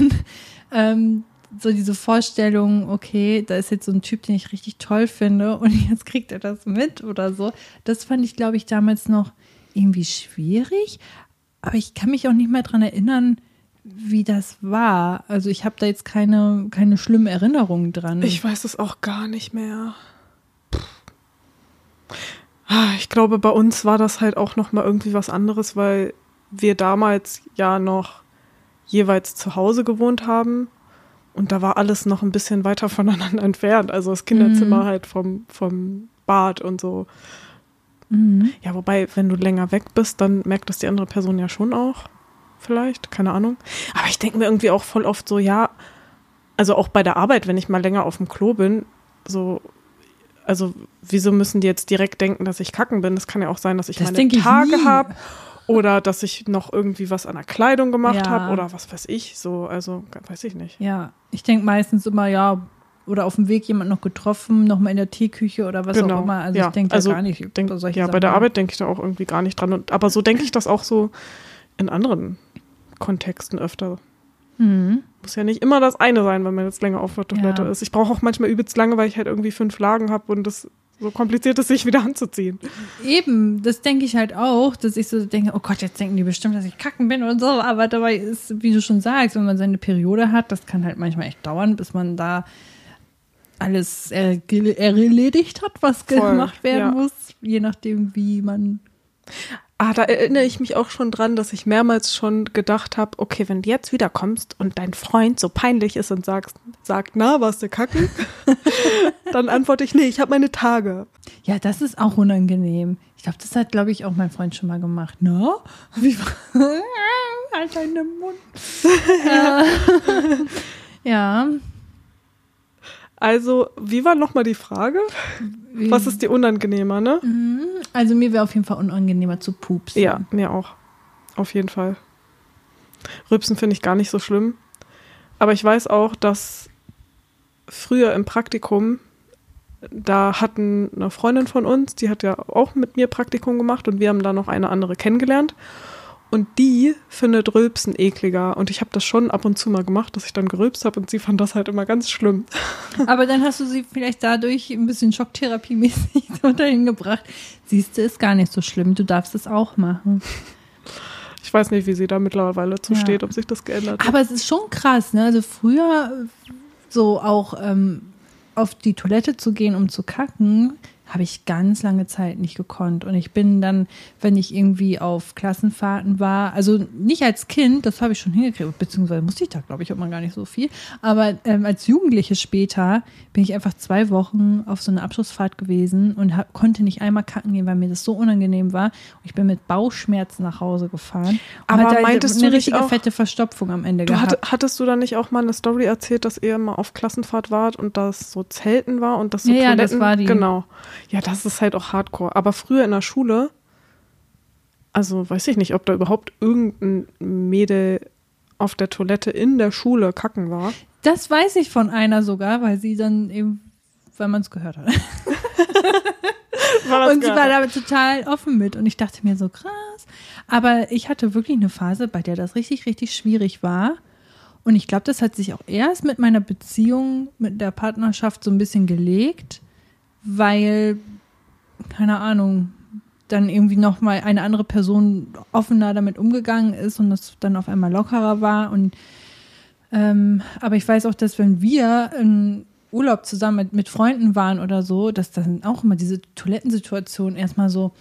Ähm, so diese Vorstellung, okay, da ist jetzt so ein Typ, den ich richtig toll finde und jetzt kriegt er das mit oder so. Das fand ich, glaube ich, damals noch irgendwie schwierig. Aber ich kann mich auch nicht mehr dran erinnern, wie das war. Also ich habe da jetzt keine, keine schlimmen Erinnerungen dran. Ich weiß es auch gar nicht mehr. Ah, Ich glaube, bei uns war das halt auch noch mal irgendwie was anderes, weil wir damals ja noch jeweils zu Hause gewohnt haben und da war alles noch ein bisschen weiter voneinander entfernt. Also das Kinderzimmer halt vom, vom Bad und so. Mhm. Ja, wobei, wenn du länger weg bist, dann merkt das die andere Person ja schon auch. Vielleicht, keine Ahnung. Aber ich denke mir irgendwie auch voll oft so, ja, also auch bei der Arbeit, wenn ich mal länger auf dem Klo bin, so, also wieso müssen die jetzt direkt denken, dass ich kacken bin? Das kann ja auch sein, dass ich Das meine Tage habe oder dass ich noch irgendwie was an der Kleidung gemacht Ja. habe oder was weiß ich. So, also weiß ich nicht. Ja, ich denke meistens immer, ja, oder auf dem Weg jemand noch getroffen, noch mal in der Teeküche oder was Genau. auch immer. Also Ja, ich denke also da gar nicht Denk, ja, bei Sachen. der Arbeit denke ich da auch irgendwie gar nicht dran. Und, aber so denke ich das auch so in anderen Kontexten öfter. Mhm. Muss ja nicht immer das eine sein, wenn man jetzt länger auf der Toilette Ja. ist. Ich brauche auch manchmal übelst lange, weil ich halt irgendwie fünf Lagen habe und es so kompliziert ist, sich wieder anzuziehen. Eben, das denke ich halt auch, dass ich so denke, oh Gott, jetzt denken die bestimmt, dass ich kacken bin und so. Aber dabei ist, wie du schon sagst, wenn man seine Periode hat, das kann halt manchmal echt dauern, bis man da alles er erledigt hat, was Voll, gemacht werden ja. muss, je nachdem, wie man. Ah, da erinnere ich mich auch schon dran, dass ich mehrmals schon gedacht habe, okay, wenn du jetzt wiederkommst und dein Freund so peinlich ist und sagst, sagt, na, warst du kacken? dann antworte ich, nee, ich habe meine Tage. Ja, das ist auch unangenehm. Ich glaube, das hat, glaube ich, auch mein Freund schon mal gemacht. Na? Wie halt deinen Mund. ja. Also, wie war nochmal die Frage? Was ist dir unangenehmer, ne? Also mir wäre auf jeden Fall unangenehmer zu pupsen. Ja, mir auch. Auf jeden Fall. Rübsen finde ich gar nicht so schlimm. Aber ich weiß auch, dass früher im Praktikum, da hatten eine Freundin von uns, die hat ja auch mit mir Praktikum gemacht und wir haben da noch eine andere kennengelernt. Und die findet Rülpsen ekliger. Und ich habe das schon ab und zu mal gemacht, dass ich dann gerülpst habe und sie fand das halt immer ganz schlimm. Aber dann hast du sie vielleicht dadurch ein bisschen Schocktherapiemäßig dahin gebracht. Siehst du, ist gar nicht so schlimm. Du darfst es auch machen. Ich weiß nicht, wie sie da mittlerweile zu Ja. steht, ob sich das geändert hat. Aber es ist schon krass, ne? Also früher so auch ähm, auf die Toilette zu gehen, um zu kacken, habe ich ganz lange Zeit nicht gekonnt. Und ich bin dann, wenn ich irgendwie auf Klassenfahrten war, also nicht als Kind, das habe ich schon hingekriegt, beziehungsweise musste ich da, glaube ich, auch mal gar nicht so viel. Aber ähm, als Jugendliche später bin ich einfach zwei Wochen auf so einer Abschlussfahrt gewesen und hab, konnte nicht einmal kacken gehen, weil mir das so unangenehm war. Und ich bin mit Bauchschmerzen nach Hause gefahren. Aber hatte meintest eine nicht richtige auch- fette Verstopfung am Ende Du gehabt. hatte, hattest du da nicht auch mal eine Story erzählt, dass ihr mal auf Klassenfahrt wart und das so Zelten war und das so Ja, ja, Toiletten? das war die. Genau. Ja, das ist halt auch Hardcore. Aber früher in der Schule, also weiß ich nicht, ob da überhaupt irgendein Mädel auf der Toilette in der Schule kacken war. Das weiß ich von einer sogar, weil sie dann eben, weil man es gehört hat. Und sie war damit total offen mit. Und ich dachte mir so, krass. Aber ich hatte wirklich eine Phase, bei der das richtig, richtig schwierig war. Und ich glaube, das hat sich auch erst mit meiner Beziehung, mit der Partnerschaft so ein bisschen gelegt, weil, keine Ahnung, dann irgendwie nochmal eine andere Person offener damit umgegangen ist und das dann auf einmal lockerer war. Und ähm, aber ich weiß auch, dass wenn wir in Urlaub zusammen mit, mit Freunden waren oder so, dass dann auch immer diese Toilettensituation erstmal so,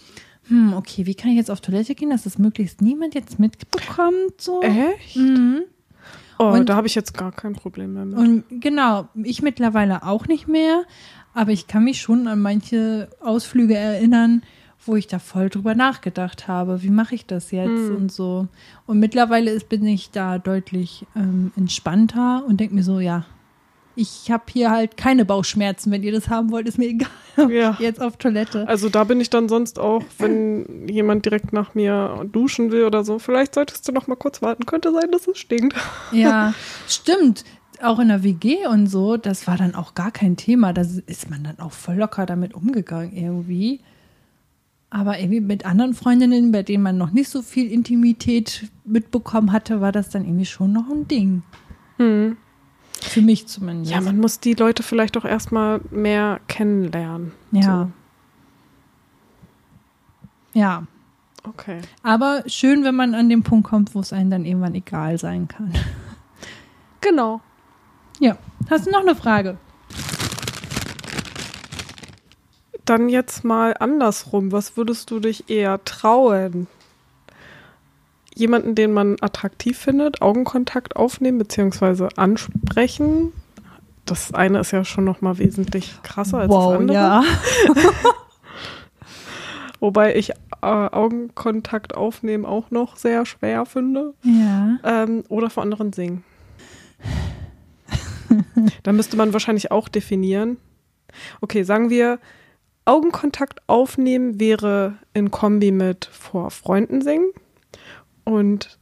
hm, okay, wie kann ich jetzt auf Toilette gehen, dass das möglichst niemand jetzt mitbekommt? So. Echt? Mhm. Oh, Und- da habe ich jetzt gar kein Problem mehr mit. Und genau, ich mittlerweile auch nicht mehr, aber ich kann mich schon an manche Ausflüge erinnern, wo ich da voll drüber nachgedacht habe, wie mache ich das jetzt Hm. und so. Und mittlerweile ist, bin ich da deutlich ähm, entspannter und denke mir so, ja, ich habe hier halt keine Bauchschmerzen. Wenn ihr das haben wollt, ist mir egal. Ja. Jetzt auf Toilette. Also da bin ich dann sonst auch, wenn jemand direkt nach mir duschen will oder so, vielleicht solltest du noch mal kurz warten. Könnte sein, dass es stinkt. Ja, stimmt. Auch in der WG und so, das war dann auch gar kein Thema. Da ist man dann auch voll locker damit umgegangen irgendwie. Aber irgendwie mit anderen Freundinnen, bei denen man noch nicht so viel Intimität mitbekommen hatte, war das dann irgendwie schon noch ein Ding. Für mich zumindest. Ja, man muss die Leute vielleicht auch erstmal mehr kennenlernen. Ja. Ja. So. Okay. Aber schön, wenn man an den Punkt kommt, wo es einem dann irgendwann egal sein kann. Genau. Ja. Hast du noch eine Frage? Dann jetzt mal andersrum. Was würdest du dich eher trauen? Jemanden, den man attraktiv findet, Augenkontakt aufnehmen bzw. ansprechen. Das eine ist ja schon noch mal wesentlich krasser als das andere. ja. Wobei ich äh, Augenkontakt aufnehmen auch noch sehr schwer finde. Ja. Ähm, oder vor anderen singen. da müsste man wahrscheinlich auch definieren. Okay, sagen wir, Augenkontakt aufnehmen wäre in Kombi mit vor Freunden singen. Und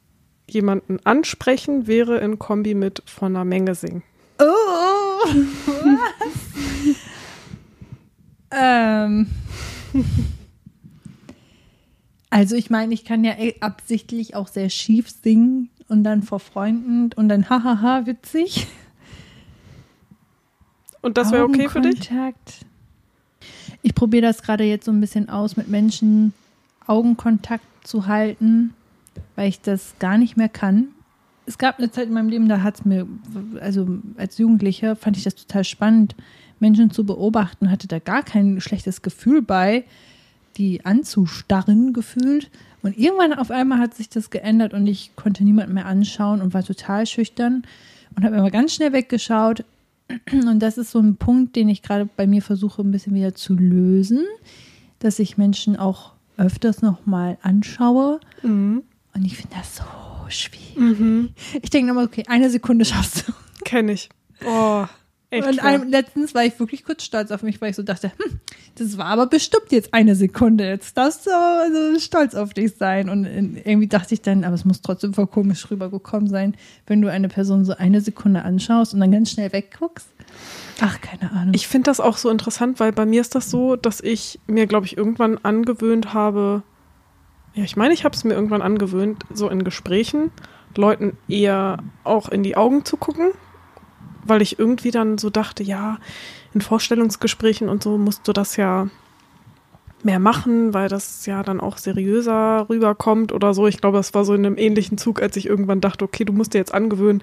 jemanden ansprechen wäre in Kombi mit von einer Menge singen. Oh, ähm. Also ich meine, ich kann ja absichtlich auch sehr schief singen und dann vor Freunden und dann hahaha witzig. Und das wäre okay für dich? Ich probiere das gerade jetzt so ein bisschen aus, mit Menschen Augenkontakt zu halten, weil ich das gar nicht mehr kann. Es gab eine Zeit in meinem Leben, da hat es mir, also als Jugendliche fand ich das total spannend, Menschen zu beobachten, hatte da gar kein schlechtes Gefühl bei. die anzustarren gefühlt. Und irgendwann auf einmal hat sich das geändert und ich konnte niemanden mehr anschauen und war total schüchtern und habe immer ganz schnell weggeschaut. Und das ist so ein Punkt, den ich gerade bei mir versuche, ein bisschen wieder zu lösen, dass ich Menschen auch öfters nochmal anschaue. Mhm. Und ich finde das so schwierig. Ich denke nochmal, okay, eine Sekunde schaffst du. Kenne ich. Oh, echt. Und einem, letztens war ich wirklich kurz stolz auf mich, weil ich so dachte, hm, das war aber bestimmt jetzt eine Sekunde. Jetzt darfst du aber so stolz auf dich sein. Und in- irgendwie dachte ich dann, aber es muss trotzdem voll komisch rübergekommen sein, wenn du eine Person so eine Sekunde anschaust und dann ganz schnell wegguckst. Ach, keine Ahnung. Ich finde das auch so interessant, weil bei mir ist das so, dass ich mir, glaube ich, irgendwann angewöhnt habe, ja, ich meine, ich habe es mir irgendwann angewöhnt, so in Gesprächen Leuten eher auch in die Augen zu gucken, weil ich irgendwie dann so dachte, ja, in Vorstellungsgesprächen und so musst du das ja mehr machen, weil das ja dann auch seriöser rüberkommt oder so. Ich glaube, das war so in einem ähnlichen Zug, als ich irgendwann dachte, okay, du musst dir jetzt angewöhnen,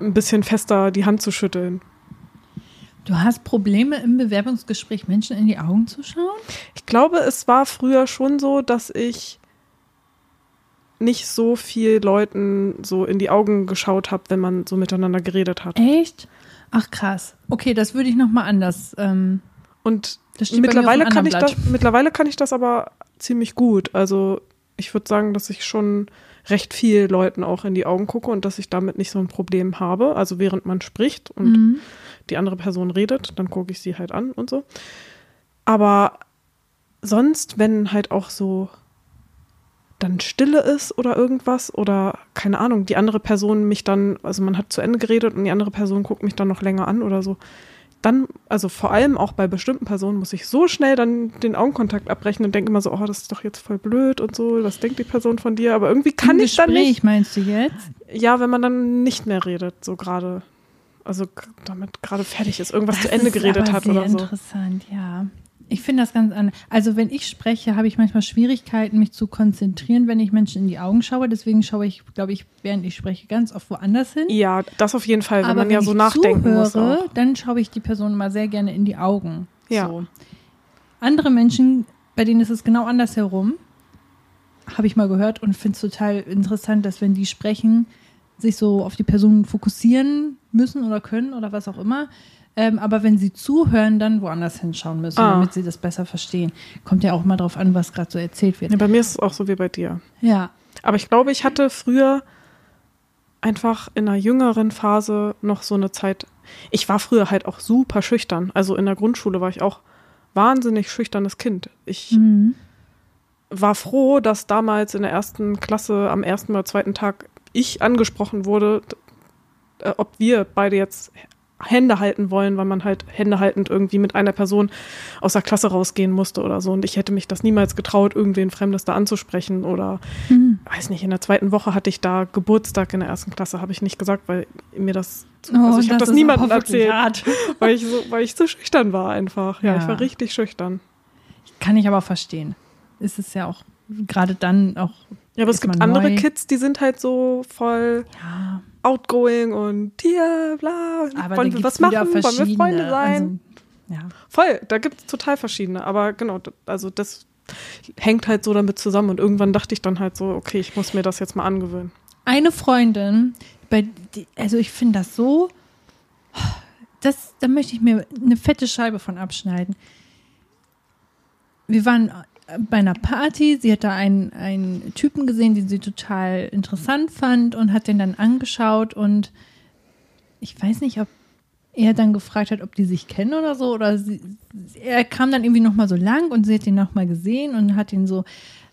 ein bisschen fester die Hand zu schütteln. du hast Probleme im Bewerbungsgespräch, Menschen in die Augen zu schauen? Ich glaube, es war früher schon so, dass ich nicht so viel Leuten so in die Augen geschaut habe, wenn man so miteinander geredet hat. Echt? Ach, krass. Okay, das würde ich nochmal anders. Ähm, Und mittlerweile kann ich anderen das, mittlerweile kann ich das aber ziemlich gut. Also ich würde sagen, dass ich schon recht viel Leuten auch in die Augen gucke und dass ich damit nicht so ein Problem habe. Also während man spricht und Mhm. die andere Person redet, dann gucke ich sie halt an und so. Aber sonst, wenn halt auch so dann Stille ist oder irgendwas oder keine Ahnung, die andere Person mich dann, also man hat zu Ende geredet und die andere Person guckt mich dann noch länger an oder so, dann, also vor allem auch bei bestimmten Personen muss ich so schnell dann den Augenkontakt abbrechen und denke immer so, oh, das ist doch jetzt voll blöd und so, was denkt die Person von dir? Aber irgendwie kann Im ich dann Gespräch nicht. meinst du jetzt? Ja, wenn man dann nicht mehr redet, so gerade. Also damit gerade fertig ist, irgendwas Das zu Ende geredet hat oder so. interessant, ja. Ich finde das ganz anders. Also wenn ich spreche, habe ich manchmal Schwierigkeiten, mich zu konzentrieren, wenn ich Menschen in die Augen schaue. Deswegen schaue ich, glaube ich, während ich spreche, ganz oft woanders hin. Ja, das auf jeden Fall, wenn Aber man wenn ja so ich nachdenken zuhöre, muss. Auch. dann schaue ich die Person mal sehr gerne in die Augen. Ja. So. Andere Menschen, bei denen ist es genau andersherum, habe ich mal gehört und finde es total interessant, dass wenn die sprechen, sich so auf die Person fokussieren müssen oder können oder was auch immer. Ähm, aber wenn sie zuhören, dann woanders hinschauen müssen, Ah. damit sie das besser verstehen. Kommt ja auch mal drauf an, was gerade so erzählt wird. Ja, bei mir ist es auch so wie bei dir. Ja. Aber ich glaube, ich hatte früher einfach in einer jüngeren Phase noch so eine Zeit. Ich war früher halt auch super schüchtern. Also in der Grundschule war ich auch wahnsinnig schüchternes Kind. Ich Mhm. war froh, dass damals in der ersten Klasse am ersten oder zweiten Tag ich angesprochen wurde, äh, ob wir beide jetzt Hände halten wollen, weil man halt Hände haltend irgendwie mit einer Person aus der Klasse rausgehen musste oder so. Und ich hätte mich das niemals getraut, irgendwen Fremdes da anzusprechen oder Mhm. weiß nicht, in der zweiten Woche hatte ich da Geburtstag in der ersten Klasse, habe ich nicht gesagt, weil mir das, Oh, also ich habe das ist niemandem erzählt, hart. weil ich so, weil ich so schüchtern war einfach. Ja, Ja. ich war richtig schüchtern. Kann ich aber verstehen. Es ist ja auch gerade dann auch. Ja, aber es gibt andere neu. Kids, die sind halt so voll Ja, outgoing und hier, bla, aber wollen wir was machen, wollen wir Freunde sein. Also, ja. Voll, da gibt es total verschiedene, aber genau, also das hängt halt so damit zusammen und irgendwann dachte ich dann halt so, okay, ich muss mir das jetzt mal angewöhnen. Eine Freundin, bei, die, also ich finde das so, das, da möchte ich mir eine fette Scheibe von abschneiden. Wir waren bei einer Party, sie hat da einen, einen Typen gesehen, den sie total interessant fand und hat den dann angeschaut und ich weiß nicht, ob er dann gefragt hat, ob die sich kennen oder so oder sie, er kam dann irgendwie noch mal so lang und sie hat ihn noch mal gesehen und hat ihn so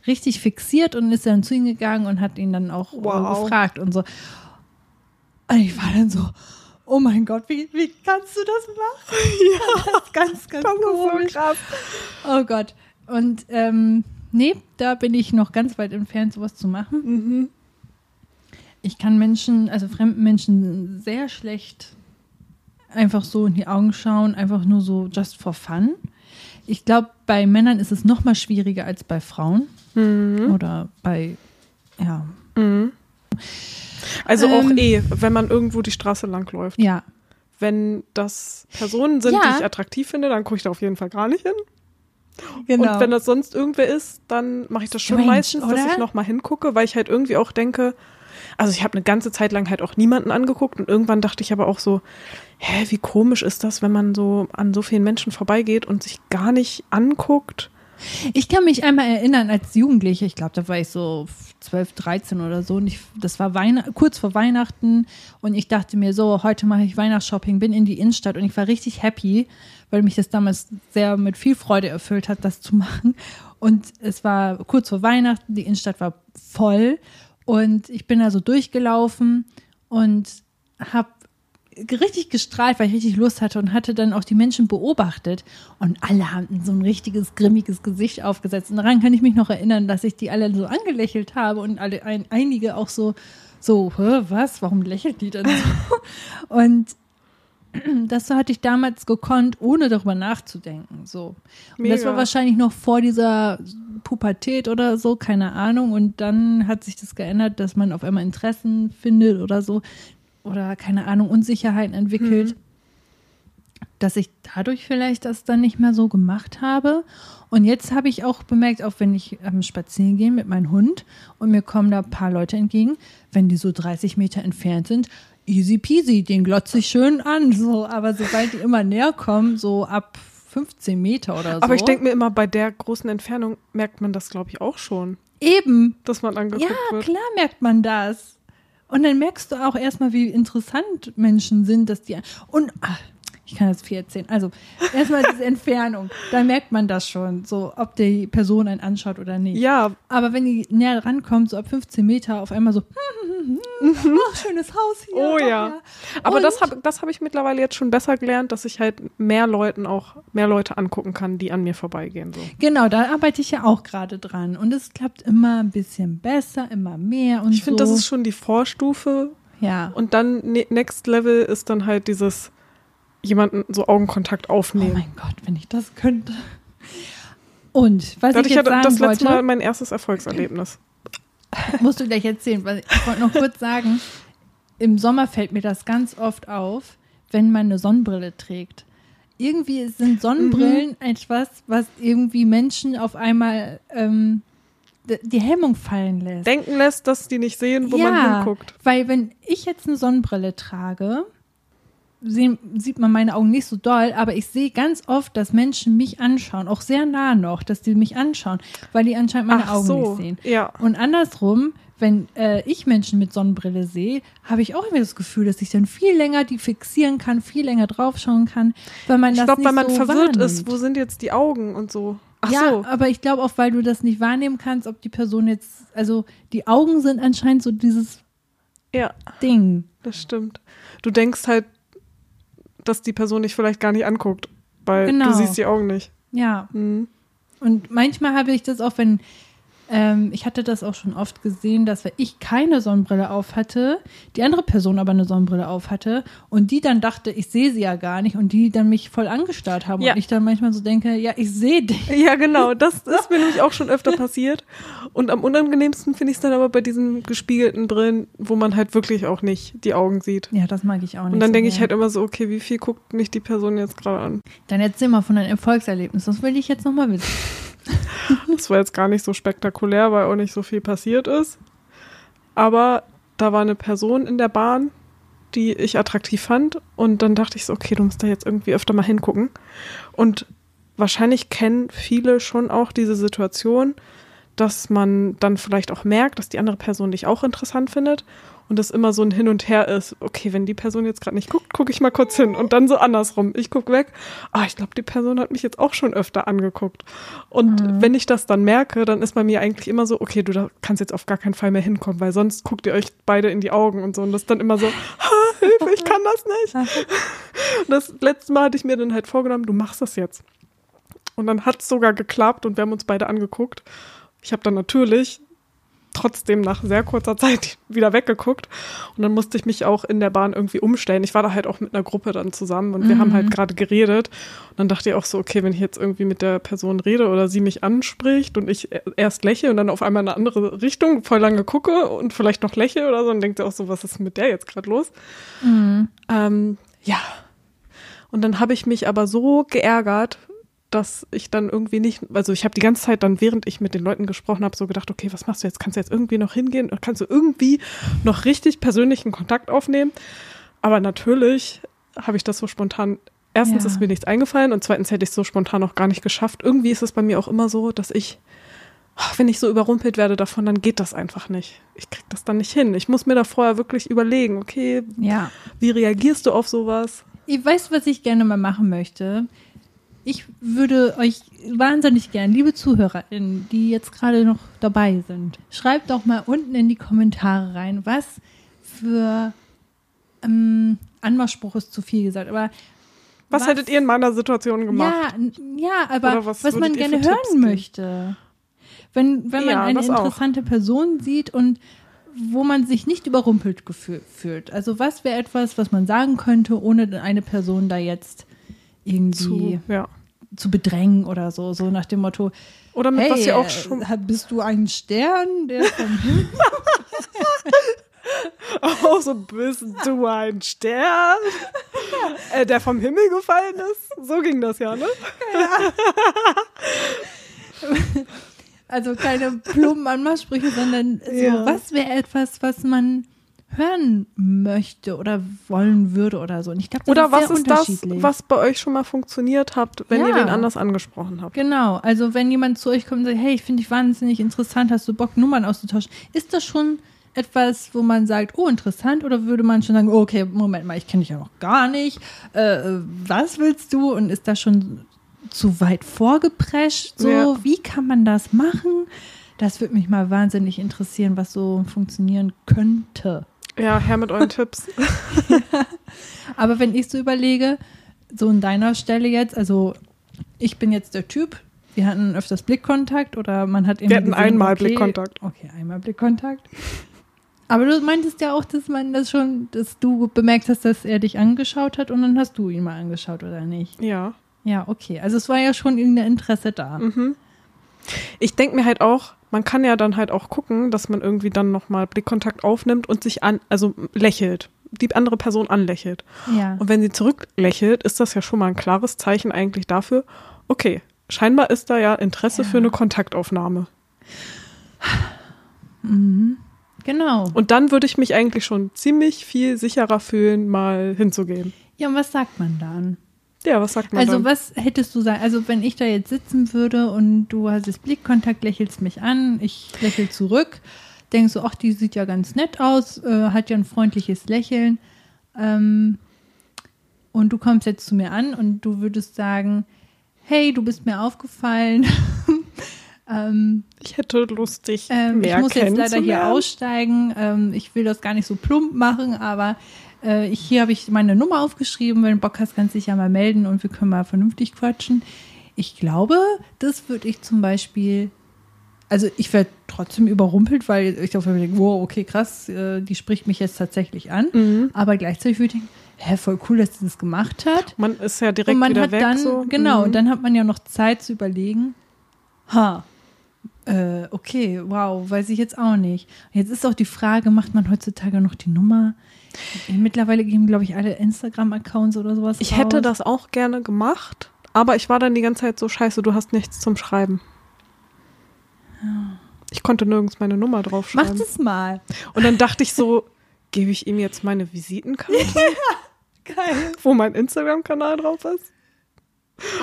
richtig fixiert und ist dann zu ihm gegangen und hat ihn dann auch äh, Wow. gefragt und so. Und ich war dann so, oh mein Gott, wie, wie kannst du das machen? Ja, das ist ganz, ganz komisch. krass. Oh Gott. Und ähm, nee, da bin ich noch ganz weit entfernt, sowas zu machen. Mhm. Ich kann Menschen, also fremden Menschen, sehr schlecht einfach so in die Augen schauen, einfach nur so just for fun. Ich glaube, bei Männern ist es noch mal schwieriger als bei Frauen Mhm. oder bei, ja, Mhm. Also auch Ähm. eh, wenn man irgendwo die Straße lang läuft. ja, Wenn das Personen sind, Ja. die ich attraktiv finde, dann gucke ich da auf jeden Fall gar nicht hin. Genau. Und wenn das sonst irgendwer ist, dann mache ich das schon Strange, meistens, dass oder? ich nochmal hingucke, weil ich halt irgendwie auch denke, also ich habe eine ganze Zeit lang halt auch niemanden angeguckt und irgendwann dachte ich aber auch so, hä, wie komisch ist das, wenn man so an so vielen Menschen vorbeigeht und sich gar nicht anguckt. Ich kann mich einmal erinnern, als Jugendliche, ich glaube, da war ich so 12, 13 oder so, und ich, das war Weihn kurz vor Weihnachten und ich dachte mir so, heute mache ich Weihnachtsshopping, bin in die Innenstadt und ich war richtig happy, weil mich das damals sehr mit viel Freude erfüllt hat, das zu machen. Und es war kurz vor Weihnachten, die Innenstadt war voll und ich bin da so durchgelaufen und habe richtig gestrahlt, weil ich richtig Lust hatte und hatte dann auch die Menschen beobachtet und alle hatten so ein richtiges grimmiges Gesicht aufgesetzt und daran kann ich mich noch erinnern, dass ich die alle so angelächelt habe und alle ein, einige auch so so Hä, was warum lächelt die denn so und das so hatte ich damals gekonnt, ohne darüber nachzudenken. So. Und das Mega. war wahrscheinlich noch vor dieser Pubertät oder so, keine Ahnung. Und dann hat sich das geändert, dass man auf einmal Interessen findet oder so. Oder keine Ahnung, Unsicherheiten entwickelt. Dass ich dadurch vielleicht das dann nicht mehr so gemacht habe. Und jetzt habe ich auch bemerkt, auch wenn ich ähm, spazieren gehe mit meinem Hund und mir kommen da ein paar Leute entgegen, wenn die so 30 Meter entfernt sind, easy peasy, den glotze ich schön an. So, aber sobald die immer näher kommen, so ab 15 Meter oder so. Aber ich denke mir immer, bei der großen Entfernung merkt man das, glaube ich, auch schon, eben, dass man angeguckt ja, wird. klar merkt man das. Und dann merkst du auch erstmal, wie interessant Menschen sind, dass die. Und ach, ich kann das viel erzählen. Also, erstmal diese Entfernung. Da merkt man das schon, so ob die Person einen anschaut oder nicht. Ja, Aber wenn die näher rankommt, so ab 15 Meter, auf einmal so, ach, schönes Haus hier. Oh ach ja. aber Und- das habe das hab ich mittlerweile jetzt schon besser gelernt, dass ich halt mehr Leuten auch, mehr Leute angucken kann, die an mir vorbeigehen. So. Genau, da arbeite ich ja auch gerade dran. Und es klappt immer ein bisschen besser, immer mehr und Ich finde, so. das ist schon die Vorstufe. ja. Und dann ne Next Level ist dann halt dieses jemanden so Augenkontakt Oh aufnehmen. mein Gott, wenn ich das könnte. Und was Dadurch ich jetzt sagen das letzte Mal mein erstes Erfolgserlebnis. musst du gleich erzählen. Weil ich wollte noch kurz sagen, im Sommer fällt mir das ganz oft auf, wenn man eine Sonnenbrille trägt. Irgendwie sind Sonnenbrillen etwas, was irgendwie Menschen auf einmal ähm, die Hemmung fallen lässt. Denken lässt, dass die nicht sehen, wo man hinguckt. Weil wenn ich jetzt eine Sonnenbrille trage, sehen, sieht man meine Augen nicht so doll, aber ich sehe ganz oft, dass Menschen mich anschauen, auch sehr nah noch, dass die mich anschauen, weil die anscheinend meine Ach Augen so, nicht sehen. ja. Und andersrum, wenn äh, ich Menschen mit Sonnenbrille sehe, habe ich auch immer das Gefühl, dass ich dann viel länger die fixieren kann, viel länger draufschauen kann, weil man Ich das glaube, nicht weil man so verwirrt wahrnimmt. ist, wo sind jetzt die Augen und so. Ach ja, so. aber ich glaube auch, weil du das nicht wahrnehmen kannst, ob die Person jetzt, also die Augen sind anscheinend so dieses Ja, Ding. das stimmt. Du denkst halt, dass die Person dich vielleicht gar nicht anguckt, weil Genau. du siehst die Augen nicht. Ja. Mhm. Und manchmal habe ich das auch, wenn, ähm, ich hatte das auch schon oft gesehen, dass wenn ich keine Sonnenbrille auf hatte, die andere Person aber eine Sonnenbrille auf hatte und die dann dachte, ich sehe sie ja gar nicht und die dann mich voll angestarrt haben Ja. und ich dann manchmal so denke, ja, ich sehe dich. Ja, genau. Das ist mir nämlich auch schon öfter passiert. Und am unangenehmsten finde ich es dann aber bei diesen gespiegelten Brillen, wo man halt wirklich auch nicht die Augen sieht. Ja, das mag ich auch nicht. Und dann so denke ich halt immer so, okay, wie viel guckt mich die Person jetzt gerade an? Dann erzähl mal von deinem Erfolgserlebnis, das will ich jetzt nochmal wissen. Das war jetzt gar nicht so spektakulär, weil auch nicht so viel passiert ist. Aber da war eine Person in der Bahn, die ich attraktiv fand. Und dann dachte ich so, okay, du musst da jetzt irgendwie öfter mal hingucken. Und wahrscheinlich kennen viele schon auch diese Situation, dass man dann vielleicht auch merkt, dass die andere Person dich auch interessant findet. Und das immer so ein Hin und Her ist. Okay, wenn die Person jetzt gerade nicht guckt, gucke ich mal kurz hin. Und dann so andersrum. Ich gucke weg. Ah, ich glaube, die Person hat mich jetzt auch schon öfter angeguckt. Und wenn ich das dann merke, dann ist bei mir eigentlich immer so, okay, du da kannst jetzt auf gar keinen Fall mehr hinkommen, weil sonst guckt ihr euch beide in die Augen und so. Und das ist dann immer so, Hilfe, ich kann das nicht. Das letzte Mal hatte ich mir dann halt vorgenommen, du machst das jetzt. Und dann hat es sogar geklappt und wir haben uns beide angeguckt. Ich habe dann natürlich trotzdem nach sehr kurzer Zeit wieder weggeguckt und dann musste ich mich auch in der Bahn irgendwie umstellen. Ich war da halt auch mit einer Gruppe dann zusammen und wir haben halt gerade geredet und dann dachte ich auch so, okay, wenn ich jetzt irgendwie mit der Person rede oder sie mich anspricht und ich e- erst lächle und dann auf einmal in eine andere Richtung voll lange gucke und vielleicht noch lächle oder so, dann denkt ihr auch so, was ist mit der jetzt gerade los? Ähm, ja. Und dann habe ich mich aber so geärgert, dass ich dann irgendwie nicht, also ich habe die ganze Zeit dann, während ich mit den Leuten gesprochen habe, so gedacht, okay, was machst du jetzt? Kannst du jetzt irgendwie noch hingehen? Kannst du irgendwie noch richtig persönlichen Kontakt aufnehmen? Aber natürlich habe ich das so spontan. Erstens Ja. ist mir nichts eingefallen und zweitens hätte ich es so spontan auch gar nicht geschafft. Irgendwie ist es bei mir auch immer so, dass ich, ach, wenn ich so überrumpelt werde davon, dann geht das einfach nicht. Ich krieg das dann nicht hin. Ich muss mir da vorher wirklich überlegen, okay, Ja. wie reagierst du auf sowas? Ich weiß, was ich gerne mal machen möchte. Ich würde euch wahnsinnig gern, liebe ZuhörerInnen, die jetzt gerade noch dabei sind, schreibt doch mal unten in die Kommentare rein, was für ähm, Anmachspruch ist zu viel gesagt, aber Was, hättet ihr in meiner Situation gemacht? Ja, ja, aber was was, man gerne hören Tipps möchte. Wenn, wenn man Ja, eine das auch. interessante Person sieht und wo man sich nicht überrumpelt gefühl, fühlt. Also was wäre etwas, was man sagen könnte, ohne eine Person da jetzt irgendwie Zu, ja. zu, bedrängen oder so, so nach dem Motto, Oder mit hey, was ihr auch äh, schon. bist du ein Stern, der vom Himmel Oh, so bist du ein Stern, äh, der vom Himmel gefallen ist. So ging das ja, ne? Also keine plumpen Anmachsprüche, sondern so, Ja. was wäre etwas, was man hören möchte oder wollen würde oder so. Und ich glaube, das Oder ist was sehr ist das, was bei euch schon mal funktioniert habt, wenn ihr Ja. den anders angesprochen habt? Genau, also wenn jemand zu euch kommt und sagt, hey, ich finde dich wahnsinnig interessant, hast du Bock, Nummern auszutauschen, ist das schon etwas, wo man sagt, oh, interessant, oder würde man schon sagen, oh, okay, Moment mal, ich kenne dich ja noch gar nicht, äh, was willst du? Und ist das schon zu weit vorgeprescht? So, Ja. wie kann man das machen? Das würde mich mal wahnsinnig interessieren, was so funktionieren könnte. Ja, her mit euren Tipps. Aber wenn ich so überlege, so in deiner Stelle jetzt, also ich bin jetzt der Typ, wir hatten öfters Blickkontakt oder man hat immer Wir hatten gesehen, einmal okay, Blickkontakt. Okay, einmal Blickkontakt. Aber du meintest ja auch, dass man das schon, dass du bemerkt hast, dass er dich angeschaut hat und dann hast du ihn mal angeschaut oder nicht. Ja. Ja, okay. Also es war ja schon irgendein Interesse da. Mhm. Ich denke mir halt auch, man kann ja dann halt auch gucken, dass man irgendwie dann nochmal Blickkontakt aufnimmt und sich an, also lächelt, die andere Person anlächelt. Ja. Und wenn sie zurücklächelt, ist das ja schon mal ein klares Zeichen eigentlich dafür, okay, scheinbar ist da ja Interesse Ja. für eine Kontaktaufnahme. Mhm. Genau. Und dann würde ich mich eigentlich schon ziemlich viel sicherer fühlen, mal hinzugehen. Ja, und was sagt man dann? Ja, was sagt man Also dann? was hättest du sagen? Also wenn ich da jetzt sitzen würde und du hast jetzt Blickkontakt, lächelst mich an, ich lächel zurück, denkst du, ach, die sieht ja ganz nett aus, äh, hat ja ein freundliches Lächeln. Ähm, und du kommst jetzt zu mir an und du würdest sagen, hey, du bist mir aufgefallen. ähm, Ich hätte Lust, dich ähm, mehr ich muss jetzt leider hier aussteigen. Ähm, ich will das gar nicht so plump machen, aber äh, ich, hier habe ich meine Nummer aufgeschrieben. Wenn du Bock hast, kannst du dich ja mal melden und wir können mal vernünftig quatschen. Ich glaube, das würde ich zum Beispiel. Also ich werde trotzdem überrumpelt, weil ich denke, wow, okay, krass, äh, die spricht mich jetzt tatsächlich an. Mhm. Aber gleichzeitig würde ich denken, hä, voll cool, dass sie das gemacht hat. Man ist ja direkt und man wieder hat weg. dann, so. genau, Mhm. und dann hat man ja noch Zeit zu überlegen, ha, äh, okay, wow, weiß ich jetzt auch nicht. Jetzt ist auch die Frage, macht man heutzutage noch die Nummer? Mittlerweile geben, glaube ich, alle Instagram-Accounts oder sowas Ich hätte raus. das auch gerne gemacht, aber ich war dann die ganze Zeit so scheiße, du hast nichts zum Schreiben. Ich konnte nirgends meine Nummer Mach draufschreiben. das mal. Und dann dachte ich so, gebe ich ihm jetzt meine Visitenkarte, Geil. wo mein Instagram-Kanal drauf ist?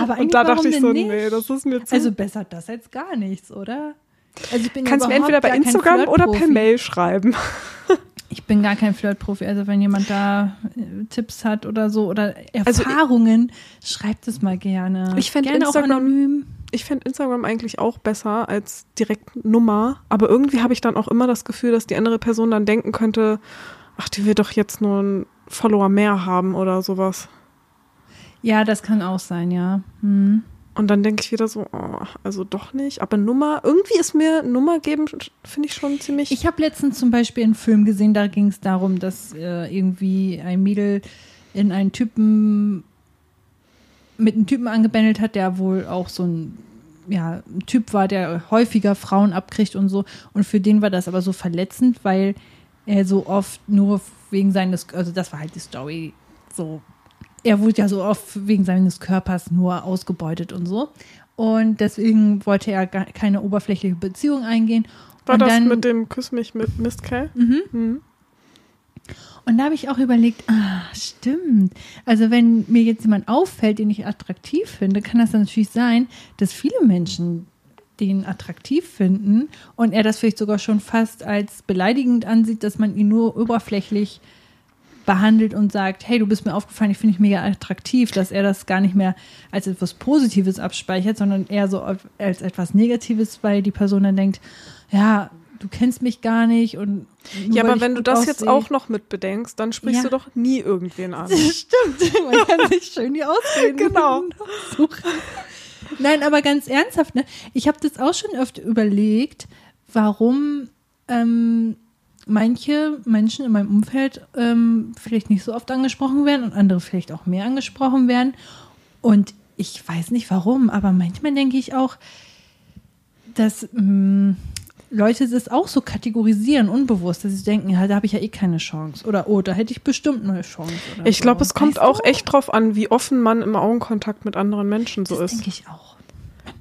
Aber Und da dachte ich so, nicht? nee, das ist mir zu. Also besser das als gar nichts, oder? Also ich bin kannst du mir entweder bei Instagram oder per. Mail schreiben. Ich bin gar kein Flirtprofi. Also wenn jemand da äh, Tipps hat oder so oder Also Erfahrungen, schreibt es mal gerne. Ich fänd gerne auch Instagram- anonym. Ich Instagram eigentlich auch besser als direkt Nummer, aber irgendwie habe ich dann auch immer das Gefühl, dass die andere Person dann denken könnte, ach, die will doch jetzt nur einen Follower mehr haben oder sowas. Ja, das kann auch sein, ja. Hm. Und dann denke ich wieder so, oh, also doch nicht. Aber Nummer, irgendwie ist mir Nummer geben, finde ich schon ziemlich. Ich habe letztens zum Beispiel einen Film gesehen, da ging es darum, dass äh, irgendwie ein Mädel in einen Typen mit einem Typen angebändelt hat, der wohl auch so ein ja, ein Typ war, der häufiger Frauen abkriegt und so. Und für den war das aber so verletzend, weil er so oft nur wegen seines, also das war halt die Story, so er wurde ja so oft wegen seines Körpers nur ausgebeutet und so. Und deswegen wollte er keine oberflächliche Beziehung eingehen. War und das dann, mit dem Küss mich mit Mist K? Mhm. Mhm. Und da habe ich auch überlegt, ah, stimmt. Also wenn mir jetzt jemand auffällt, den ich attraktiv finde, kann das natürlich sein, dass viele Menschen den attraktiv finden und er das vielleicht sogar schon fast als beleidigend ansieht, dass man ihn nur oberflächlich behandelt und sagt, hey, du bist mir aufgefallen, ich finde dich mega attraktiv, dass er das gar nicht mehr als etwas Positives abspeichert, sondern eher so als etwas Negatives, weil die Person dann denkt, ja, du kennst mich gar nicht und Ja, aber wenn du das jetzt aussehe- auch noch mit bedenkst, dann sprichst Ja. du doch nie irgendwen an. Stimmt, man kann sich schön die Ausreden Genau. suchen. Nein, aber ganz ernsthaft, ne? ich habe das auch schon öfter überlegt, warum ähm, manche Menschen in meinem Umfeld ähm, vielleicht nicht so oft angesprochen werden und andere vielleicht auch mehr angesprochen werden. Und ich weiß nicht warum, aber manchmal denke ich auch, dass mh, Leute das auch so kategorisieren, unbewusst, dass sie denken, ja, da habe ich ja eh keine Chance. Oder, oh, da hätte ich bestimmt eine Chance. Ich glaube, so. es kommt Weißt auch du? echt drauf an, wie offen man im Augenkontakt mit anderen Menschen so das ist. denke ich auch.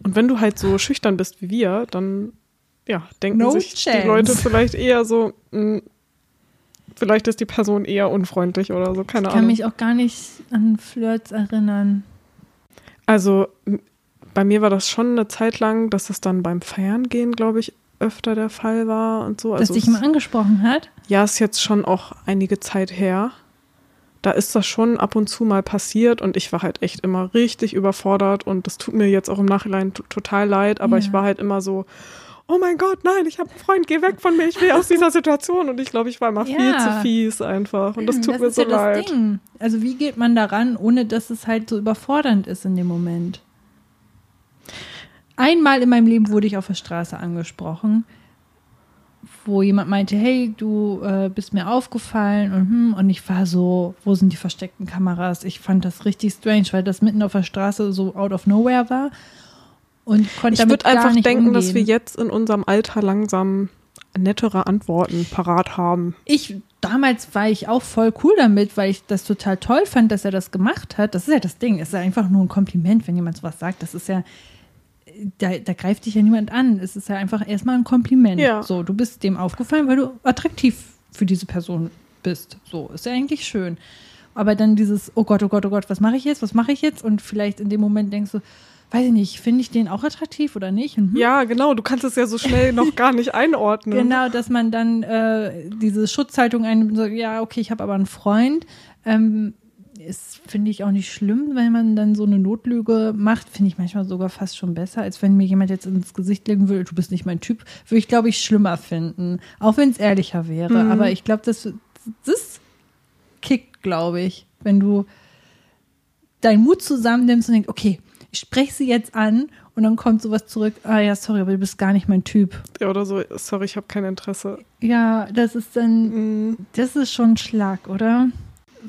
Und wenn du halt so schüchtern bist wie wir, dann ja, denken No sich chance. die Leute vielleicht eher so, mh, vielleicht ist die Person eher unfreundlich oder so, keine Ich kann Ahnung. mich auch gar nicht an Flirts erinnern. Also bei mir war das schon eine Zeit lang, dass es dann beim Feiern gehen, glaube ich, öfter der Fall war und so. Dass Also dich mal angesprochen hat. Ja, ist jetzt schon auch einige Zeit her. Da ist das schon ab und zu mal passiert und ich war halt echt immer richtig überfordert und das tut mir jetzt auch im Nachhinein total leid, aber Ja. ich war halt immer so, oh mein Gott, nein, ich habe einen Freund, geh weg von mir, ich will aus dieser Situation und ich glaube, ich war immer viel Ja. zu fies einfach und das tut das mir ist so ja das leid. Ding. Also wie geht man daran, ohne dass es halt so überfordernd ist in dem Moment? Einmal in meinem Leben wurde ich auf der Straße angesprochen, wo jemand meinte, hey, du äh, bist mir aufgefallen und, hm, und ich war so, wo sind die versteckten Kameras? Ich fand das richtig strange, weil das mitten auf der Straße so out of nowhere war und konnte Ich würde einfach denken, umgehen. dass wir jetzt in unserem Alter langsam nettere Antworten parat haben. ich damals war ich auch voll cool damit, weil ich das total toll fand, dass er das gemacht hat. Das ist ja das Ding. Es ist ja einfach nur ein Kompliment, wenn jemand sowas sagt. Das ist ja, da, da greift dich ja niemand an. Es ist ja einfach erstmal ein Kompliment. Ja. So, du bist dem aufgefallen, weil du attraktiv für diese Person bist. So, ist ja eigentlich schön. Aber dann dieses, oh Gott, oh Gott, oh Gott, was mache ich jetzt? Was mache ich jetzt? Und vielleicht in dem Moment denkst du, weiß ich nicht, finde ich den auch attraktiv oder nicht? Und, hm, Ja, genau, du kannst es ja so schnell noch gar nicht einordnen. Genau, dass man dann äh, diese Schutzhaltung einnimmt, so, ja, okay, ich habe aber einen Freund. Ähm, ist, finde ich, auch nicht schlimm, wenn man dann so eine Notlüge macht. Finde ich manchmal sogar fast schon besser, als wenn mir jemand jetzt ins Gesicht legen würde, du bist nicht mein Typ. Würde ich, glaube ich, schlimmer finden. Auch wenn es ehrlicher wäre. Mhm. Aber ich glaube, das, das kickt, glaube ich, wenn du deinen Mut zusammennimmst und denkst, okay, ich spreche sie jetzt an und dann kommt sowas zurück, ah ja, sorry, aber du bist gar nicht mein Typ. Ja, oder so, sorry, ich habe kein Interesse. Ja, das ist dann, Mhm. das ist schon ein Schlag, oder?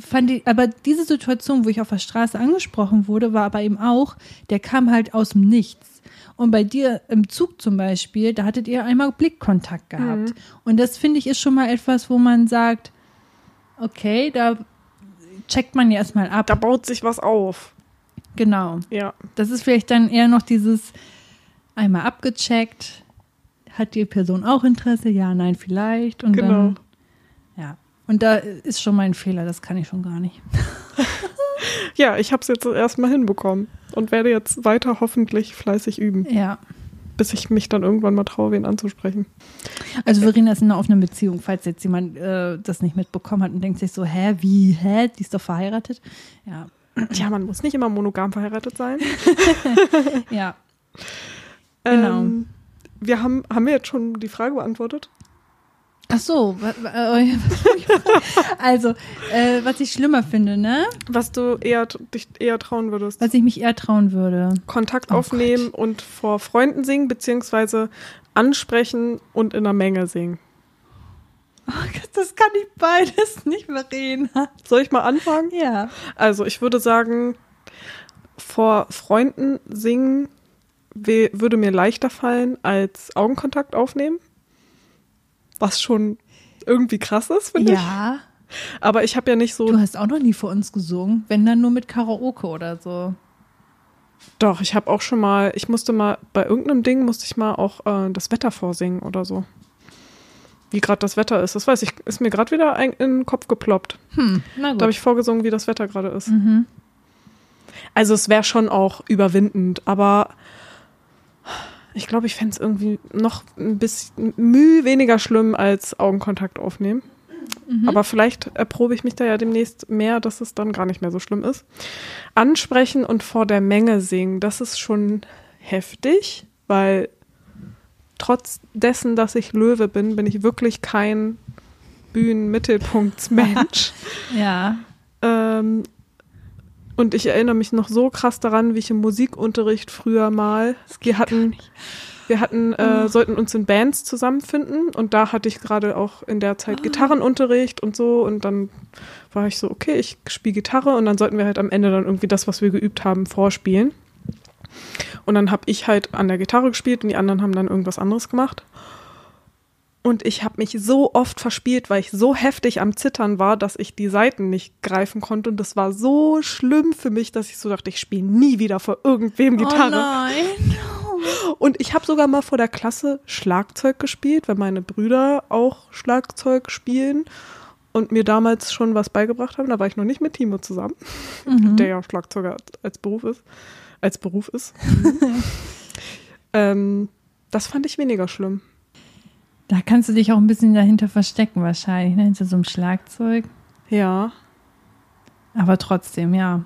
Fand ich, aber diese Situation, wo ich auf der Straße angesprochen wurde, war aber eben auch, der kam halt aus dem Nichts. Und bei dir im Zug zum Beispiel, da hattet ihr einmal Blickkontakt gehabt. Und das finde ich ist schon mal etwas, wo man sagt, okay, da checkt man ja erstmal ab. Da baut sich was auf. Genau. Ja. Das ist vielleicht dann eher noch dieses einmal abgecheckt. Hat die Person auch Interesse? Ja, nein, vielleicht. Und Genau. dann, ja. Und da ist schon mein Fehler, das kann ich schon gar nicht. Ja, ich habe es jetzt erstmal hinbekommen und werde jetzt weiter hoffentlich fleißig üben, Ja. bis ich mich dann irgendwann mal traue, wen anzusprechen. Also Verena ist in einer offenen Beziehung, falls jetzt jemand äh, das nicht mitbekommen hat und denkt sich so, hä, wie, hä, die ist doch verheiratet. Ja, Tja, man muss nicht immer monogam verheiratet sein. ja. Genau. Ähm, wir haben, haben wir jetzt schon die Frage beantwortet? Ach so, äh, also, äh, was ich schlimmer finde, ne? Was du eher, dich eher trauen würdest? Was ich mich eher trauen würde. Kontakt Oh aufnehmen und vor Freunden singen, beziehungsweise ansprechen und in der Menge singen. Oh, das kann ich beides nicht, Verena. Soll ich mal anfangen? Ja. Also ich würde sagen, vor Freunden singen würde mir leichter fallen als Augenkontakt aufnehmen. Was schon irgendwie krass ist, finde ich. Ja. Aber ich habe ja nicht so. Du hast auch noch nie vor uns gesungen, wenn dann nur mit Karaoke oder so. Doch, ich habe auch schon mal, ich musste mal, bei irgendeinem Ding musste ich mal auch äh, das Wetter vorsingen oder so. Wie gerade das Wetter ist. Das weiß ich, ist mir gerade wieder ein, in den Kopf geploppt. Hm, na gut. Da habe ich vorgesungen, wie das Wetter gerade ist. mhm. Also es wäre schon auch überwindend, aber ich glaube, ich fände es irgendwie noch ein bisschen müh weniger schlimm als Augenkontakt aufnehmen. Mhm. Aber vielleicht erprobe ich mich da ja demnächst mehr, dass es dann gar nicht mehr so schlimm ist. Ansprechen und vor der Menge singen, das ist schon heftig, weil trotz dessen, dass ich Löwe bin, bin ich wirklich kein Bühnenmittelpunktsmensch. Ja. ähm, und ich erinnere mich noch so krass daran, wie ich im Musikunterricht früher mal, wir hatten, wir hatten, äh, Oh. sollten uns in Bands zusammenfinden und da hatte ich gerade auch in der Zeit Ah. Gitarrenunterricht und so und dann war ich so, okay, ich spiele Gitarre und dann sollten wir halt am Ende dann irgendwie das, was wir geübt haben, vorspielen. Und dann habe ich halt an der Gitarre gespielt und die anderen haben dann irgendwas anderes gemacht. Und ich habe mich so oft verspielt, weil ich so heftig am Zittern war, dass ich die Saiten nicht greifen konnte. Und das war so schlimm für mich, dass ich so dachte, ich spiele nie wieder vor irgendwem Gitarre. Oh nein. Und ich habe sogar mal vor der Klasse Schlagzeug gespielt, weil meine Brüder auch Schlagzeug spielen und mir damals schon was beigebracht haben. Da war ich noch nicht mit Timo zusammen, Mhm. der ja Schlagzeuger als Beruf ist. Als Beruf ist. ähm, das fand ich weniger schlimm. Da kannst du dich auch ein bisschen dahinter verstecken wahrscheinlich, ne? hinter so einem Schlagzeug. Ja. Aber trotzdem, ja.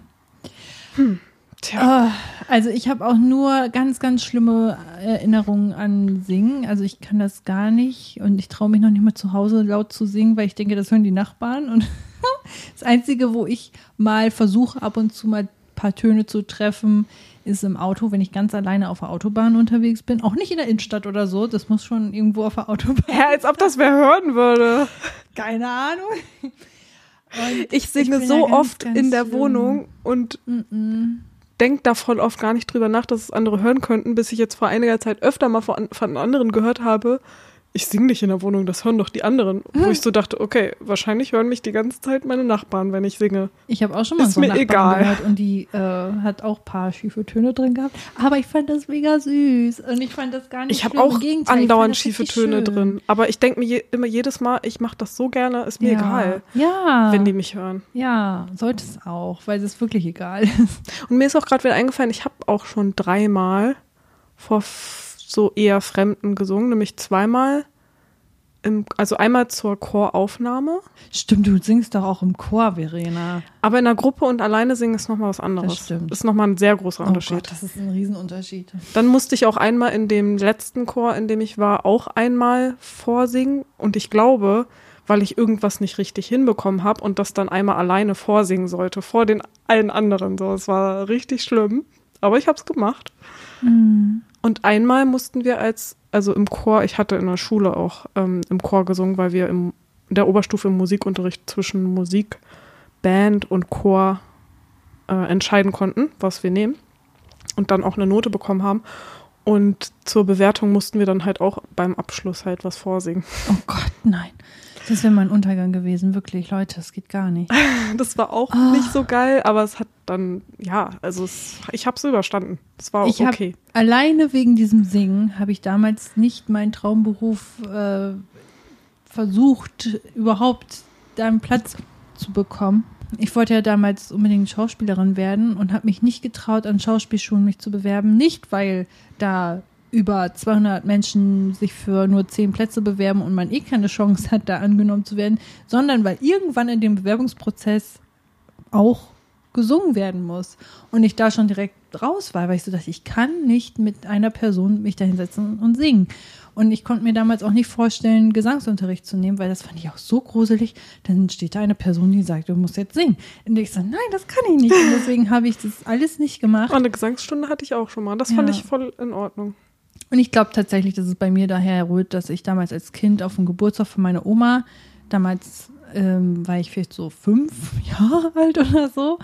Tja. Ah, also ich habe auch nur ganz, ganz schlimme Erinnerungen an Singen. Also ich kann das gar nicht und ich traue mich noch nicht mal zu Hause laut zu singen, weil ich denke, das hören die Nachbarn. Und das Einzige, wo ich mal versuche, ab und zu mal paar Töne zu treffen, ist im Auto, wenn ich ganz alleine auf der Autobahn unterwegs bin. Auch nicht in der Innenstadt oder so. Das muss schon irgendwo auf der Autobahn. Ja, als ob das wer hören würde. Keine Ahnung. Und Ich singe bin so ganz, oft ganz in der schlimm. Wohnung und Mm-mm. denke da voll oft gar nicht drüber nach, dass es andere hören könnten, bis ich jetzt vor einiger Zeit öfter mal von, von anderen gehört habe, ich singe nicht in der Wohnung, das hören doch die anderen. Wo ich so dachte, okay, wahrscheinlich hören mich die ganze Zeit meine Nachbarn, wenn ich singe. Ich habe auch schon mal Ist so egal. gehört und die äh, hat auch ein paar schiefe Töne drin gehabt. Aber ich fand das mega süß und ich fand das gar nicht Ich habe auch andauernd schiefe Töne schön. drin. Aber ich denke mir je, immer jedes Mal, ich mache das so gerne, ist mir ja. egal, Ja, wenn die mich hören. ja, sollte es auch, weil es wirklich egal ist. Und mir ist auch gerade wieder eingefallen, ich habe auch schon dreimal vor so eher Fremden gesungen, nämlich zweimal. Im, also einmal zur Choraufnahme, Stimmt, du singst doch auch im Chor, Verena. aber in der Gruppe und alleine singen ist nochmal was anderes. Das stimmt. Ist nochmal ein sehr großer Oh Unterschied. Gott, das ist ein Riesenunterschied. Dann musste ich auch einmal in dem letzten Chor, in dem ich war, auch einmal vorsingen. Und ich glaube, weil ich irgendwas nicht richtig hinbekommen habe und das dann einmal alleine vorsingen sollte, vor den allen anderen. So, es war richtig schlimm. Aber ich habe es gemacht. Mhm. Und einmal mussten wir als, also im Chor, ich hatte in der Schule auch ähm, im Chor gesungen, weil wir im, in der Oberstufe im Musikunterricht zwischen Musik, Band und Chor äh, entscheiden konnten, was wir nehmen. Und dann auch eine Note bekommen haben. Und zur Bewertung mussten wir dann halt auch beim Abschluss halt was vorsingen. Oh Gott, nein. Das wäre mein Untergang gewesen, wirklich, Leute, das geht gar nicht. Das war auch Ah. nicht so geil, aber es hat dann, ja, also es, ich habe es überstanden. Es war Ich hab- okay. Alleine wegen diesem Singen habe ich damals nicht meinen Traumberuf äh, versucht, überhaupt da einen Platz zu bekommen. Ich wollte ja damals unbedingt Schauspielerin werden und habe mich nicht getraut, an Schauspielschulen mich zu bewerben. Nicht, weil da über 200 Menschen sich für nur 10 Plätze bewerben und man eh keine Chance hat, da angenommen zu werden, sondern weil irgendwann in dem Bewerbungsprozess auch gesungen werden muss. Und ich da schon direkt raus war, weil ich so dachte, ich kann nicht mit einer Person mich da hinsetzen und singen. Und ich konnte mir damals auch nicht vorstellen, Gesangsunterricht zu nehmen, weil das fand ich auch so gruselig. Dann steht da eine Person, die sagt, du musst jetzt singen. Und ich so, nein, das kann ich nicht. Und deswegen habe ich das alles nicht gemacht. Aber eine Gesangsstunde hatte ich auch schon mal. Das fand Ja. ich voll in Ordnung. Und ich glaube tatsächlich, dass es bei mir daher rührt, dass ich damals als Kind auf dem Geburtstag von meiner Oma, damals ähm, war ich vielleicht so fünf Jahre alt oder so,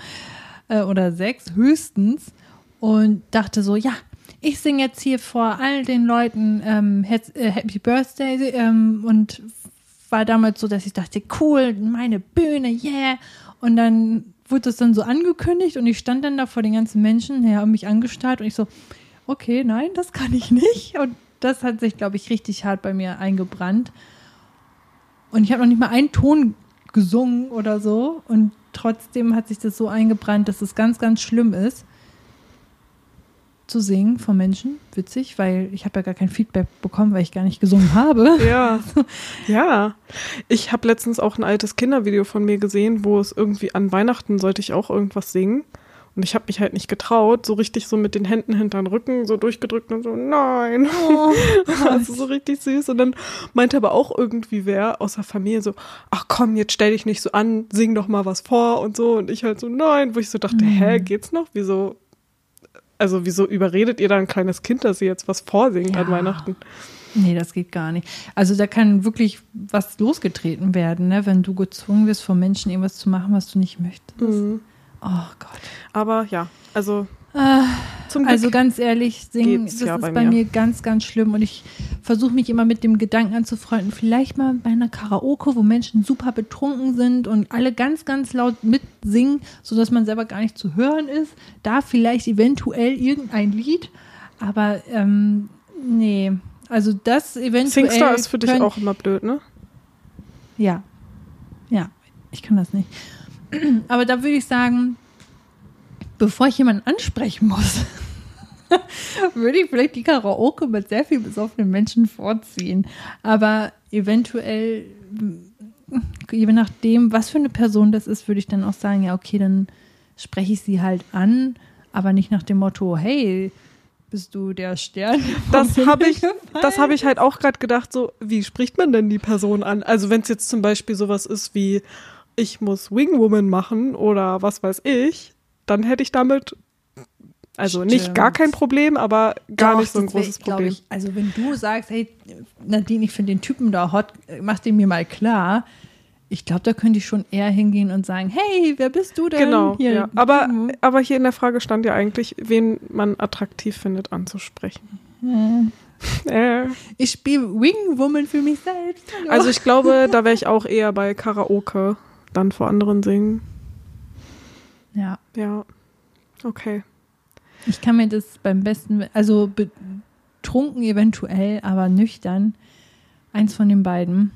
äh, oder sechs höchstens, und dachte so, ja, ich singe jetzt hier vor all den Leuten ähm, äh, Happy Birthday ähm, und war damals so, dass ich dachte, cool, meine Bühne, yeah. Und dann wurde das dann so angekündigt und ich stand dann da vor den ganzen Menschen, die haben mich angestarrt und ich so, okay, nein, das kann ich nicht. Und das hat sich, glaube ich, richtig hart bei mir eingebrannt. Und ich habe noch nicht mal einen Ton gesungen oder so. Und trotzdem hat sich das so eingebrannt, dass es ganz, ganz schlimm ist zu singen von Menschen. Witzig, weil ich habe ja gar kein Feedback bekommen, weil ich gar nicht gesungen habe. Ja, ja. Ich habe letztens auch ein altes Kindervideo von mir gesehen, wo es irgendwie an Weihnachten sollte ich auch irgendwas singen. Und ich habe mich halt nicht getraut, so richtig so mit den Händen hinter den Rücken so durchgedrückt und so, nein. Oh, also so richtig süß. Und dann meinte aber auch irgendwie wer aus der Familie so, ach komm, jetzt stell dich nicht so an, sing doch mal was vor und so. Und ich halt so, nein, wo ich so dachte, mhm. hä, geht's noch? Wieso? Also wieso überredet ihr da ein kleines Kind, dass sie jetzt was vorsingen ja. an Weihnachten? Nee, das geht gar nicht. Also da kann wirklich was losgetreten werden, ne? wenn du gezwungen wirst, von Menschen irgendwas zu machen, was du nicht möchtest. Mhm. Oh Gott. Aber ja, also. Äh, also ganz ehrlich, singen, das ja ist bei, bei mir. mir. ganz, ganz schlimm. Und ich versuche mich immer mit dem Gedanken anzufreunden, vielleicht mal bei einer Karaoke, wo Menschen super betrunken sind und alle ganz, ganz laut mitsingen, sodass man selber gar nicht zu hören ist. Da vielleicht eventuell irgendein Lied. Aber ähm, nee, also das eventuell. Singstar ist für dich auch immer blöd, ne? Ja. Ja, ich kann das nicht. Aber da würde ich sagen, bevor ich jemanden ansprechen muss, würde ich vielleicht die Karaoke mit sehr viel besoffenen Menschen vorziehen. Aber eventuell, je nachdem, was für eine Person das ist, würde ich dann auch sagen, ja, okay, dann spreche ich sie halt an, aber nicht nach dem Motto, hey, bist du der Stern? Das habe ich, das habe ich halt auch gerade gedacht. So, wie spricht man denn die Person an? Also wenn es jetzt zum Beispiel sowas ist wie, ich muss Wingwoman machen oder was weiß ich, dann hätte ich damit also Stimmt. nicht gar kein Problem, aber gar Doch, nicht so ein großes Problem. Ich, also wenn du sagst, hey Nadine, ich finde den Typen da hot, mach den mir mal klar. Ich glaube, da könnte ich schon eher hingehen und sagen, hey, wer bist du denn? Genau, hier, ja. aber, aber hier in der Frage stand ja eigentlich, wen man attraktiv findet anzusprechen. Hm. Äh. Ich spiele Wingwoman für mich selbst. Hallo. Also ich glaube, da wäre ich auch eher bei Karaoke dann vor anderen singen. Ja. Ja. Okay. Ich kann mir das beim besten, also betrunken eventuell, aber nüchtern, eins von den beiden.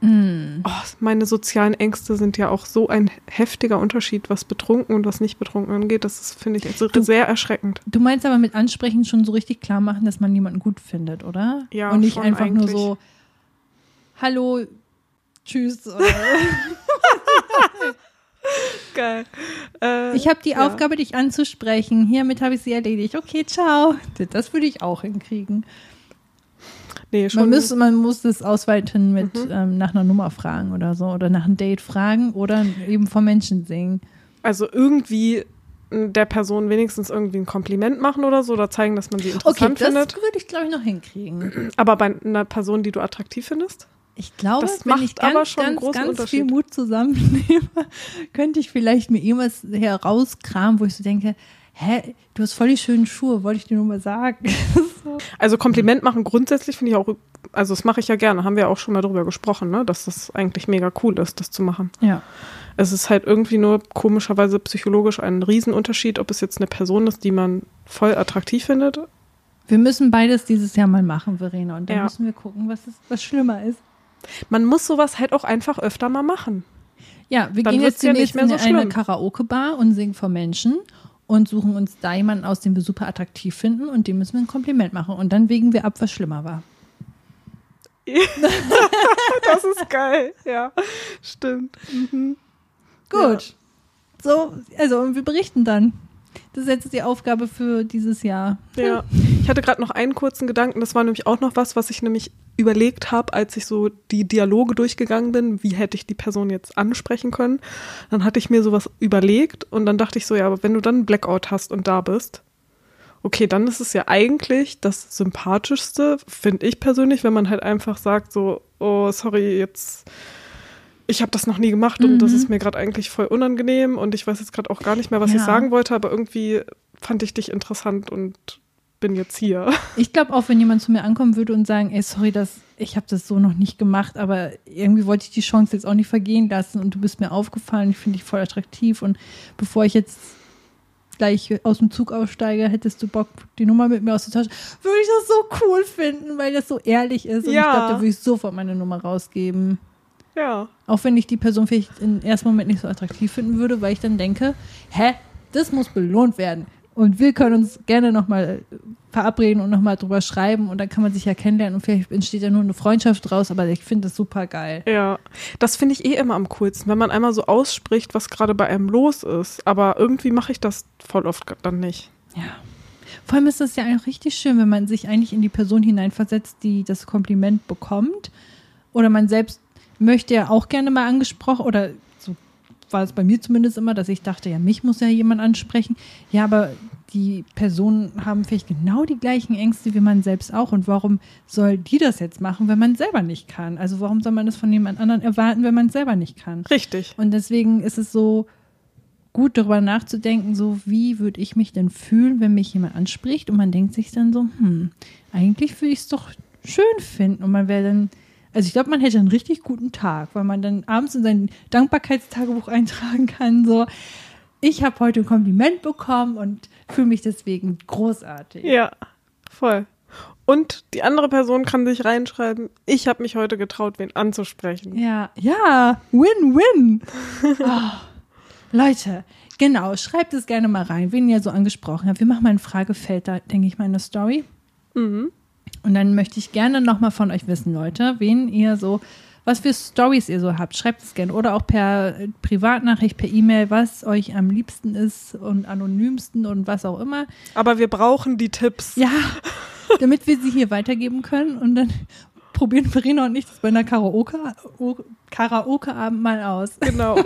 Mm. Oh, meine sozialen Ängste sind ja auch so ein heftiger Unterschied, was betrunken und was nicht betrunken angeht. Das finde ich also sehr erschreckend. Du meinst aber mit Ansprechen schon so richtig klar machen, dass man jemanden gut findet, oder? Ja, Und nicht einfach eigentlich. nur so, hallo, tschüss. Geil. Äh, ich habe die ja. Aufgabe, dich anzusprechen. Hiermit habe ich sie erledigt. Okay, ciao. Das würde ich auch hinkriegen. Nee, schon. Man, muss, man muss es ausweiten mit mhm. ähm, nach einer Nummer fragen oder so oder nach einem Date fragen oder eben vom Menschen singen. Also irgendwie der Person wenigstens irgendwie ein Kompliment machen oder so oder zeigen, dass man sie interessant okay, findet. Das würde ich, glaube ich, noch hinkriegen. Aber bei einer Person, die du attraktiv findest? Ich glaube, das wenn ich ganz, ganz, ganz viel Mut zusammennehme, könnte ich vielleicht mir irgendwas herauskramen, wo ich so denke, hä, du hast voll die schönen Schuhe, wollte ich dir nur mal sagen. Also Kompliment machen grundsätzlich finde ich auch, also das mache ich ja gerne, haben wir auch schon mal drüber gesprochen, ne, dass das eigentlich mega cool ist, das zu machen. Ja. Es ist halt irgendwie nur komischerweise psychologisch ein Riesenunterschied, ob es jetzt eine Person ist, die man voll attraktiv findet. Wir müssen beides dieses Jahr mal machen, Verena, und dann ja. müssen wir gucken, was, ist, was schlimmer ist. Man muss sowas halt auch einfach öfter mal machen. Ja, wir Dann gehen jetzt demnächst ja in so eine Karaoke-Bar und singen vor Menschen und suchen uns da jemanden aus, den wir super attraktiv finden und dem müssen wir ein Kompliment machen und dann wägen wir ab, was schlimmer war. das ist geil, ja, stimmt. Mhm. Gut. Ja. So, also und wir berichten dann. Das ist jetzt die Aufgabe für dieses Jahr. Ja. Ich hatte gerade noch einen kurzen Gedanken, das war nämlich auch noch was, was ich nämlich überlegt habe, als ich so die Dialoge durchgegangen bin, wie hätte ich die Person jetzt ansprechen können. Dann hatte ich mir sowas überlegt und dann dachte ich so, ja, aber wenn du dann einen Blackout hast und da bist, okay, dann ist es ja eigentlich das Sympathischste, finde ich persönlich, wenn man halt einfach sagt so, oh, sorry, jetzt ich habe das noch nie gemacht und mhm. das ist mir gerade eigentlich voll unangenehm und ich weiß jetzt gerade auch gar nicht mehr, was ja. ich sagen wollte, aber irgendwie fand ich dich interessant und bin jetzt hier. Ich glaube auch, wenn jemand zu mir ankommen würde und sagen, ey, sorry, das, ich habe das so noch nicht gemacht, aber irgendwie wollte ich die Chance jetzt auch nicht vergehen lassen und du bist mir aufgefallen, ich finde dich voll attraktiv und bevor ich jetzt gleich aus dem Zug aussteige, hättest du Bock, die Nummer mit mir auszutauschen, würde ich das so cool finden, weil das so ehrlich ist und Ja. ich glaube, da würde ich sofort meine Nummer rausgeben. Ja. Auch wenn ich die Person vielleicht im ersten Moment nicht so attraktiv finden würde, weil ich dann denke, hä, das muss belohnt werden. Und wir können uns gerne nochmal verabreden und nochmal drüber schreiben und dann kann man sich ja kennenlernen und vielleicht entsteht ja nur eine Freundschaft draus, aber ich finde das super geil. Ja, das finde ich eh immer am coolsten, wenn man einmal so ausspricht, was gerade bei einem los ist. Aber irgendwie mache ich das voll oft dann nicht. Ja. Vor allem ist das ja auch richtig schön, wenn man sich eigentlich in die Person hineinversetzt, die das Kompliment bekommt. Oder man selbst möchte ja auch gerne mal angesprochen oder so war es bei mir zumindest immer, dass ich dachte, ja, mich muss ja jemand ansprechen. Ja, aber die Personen haben vielleicht genau die gleichen Ängste wie man selbst auch. Und warum soll die das jetzt machen, wenn man selber nicht kann? Also warum soll man das von jemand anderem erwarten, wenn man selber nicht kann? Richtig. Und deswegen ist es so gut darüber nachzudenken, so wie würde ich mich denn fühlen, wenn mich jemand anspricht und man denkt sich dann so, hm, eigentlich würde ich es doch schön finden und man wäre dann, also ich glaube, man hätte einen richtig guten Tag, weil man dann abends in sein Dankbarkeitstagebuch eintragen kann, so, ich habe heute ein Kompliment bekommen und fühle mich deswegen großartig. Ja, voll. Und die andere Person kann sich reinschreiben, ich habe mich heute getraut, wen anzusprechen. Ja, ja, win-win. Oh, Leute, genau, schreibt es gerne mal rein, wen ihr so angesprochen habt. Wir machen mal ein Fragefeld, da denke ich mal eine Story. Mhm. Und dann möchte ich gerne nochmal von euch wissen, Leute, wen ihr so, was für Stories ihr so habt. Schreibt es gerne. Oder auch per äh, Privatnachricht, per E-Mail, was euch am liebsten ist und anonymsten und was auch immer. Aber wir brauchen die Tipps. Ja, damit wir sie hier weitergeben können. Und dann probieren Verena und ich das bei einer Karaoke- Karaoke-Abend mal aus. Genau.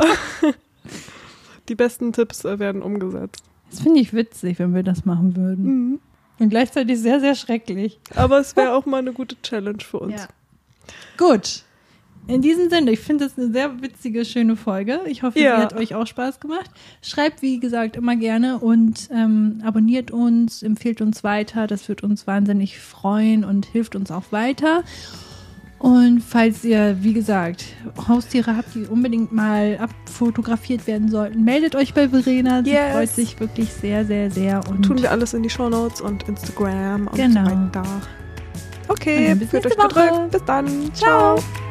die besten Tipps werden umgesetzt. Das finde ich witzig, wenn wir das machen würden. Mhm. Und gleichzeitig sehr, sehr schrecklich. Aber es wäre auch mal eine gute Challenge für uns. Ja. Gut. In diesem Sinne, ich finde das eine sehr witzige, schöne Folge. Ich hoffe, Ja. sie hat euch auch Spaß gemacht. Schreibt, wie gesagt, immer gerne und ähm, abonniert uns, empfiehlt uns weiter. Das wird uns wahnsinnig freuen und hilft uns auch weiter. Und falls ihr, wie gesagt, Haustiere habt, die unbedingt mal abfotografiert werden sollten, meldet euch bei Verena. Sie Yes. freut sich wirklich sehr, sehr, sehr. Und Tun wir alles in die Shownotes und Instagram und Genau. weiter. Okay, dann bis fühlt euch gedrückt. Bis dann. Ciao. Ciao.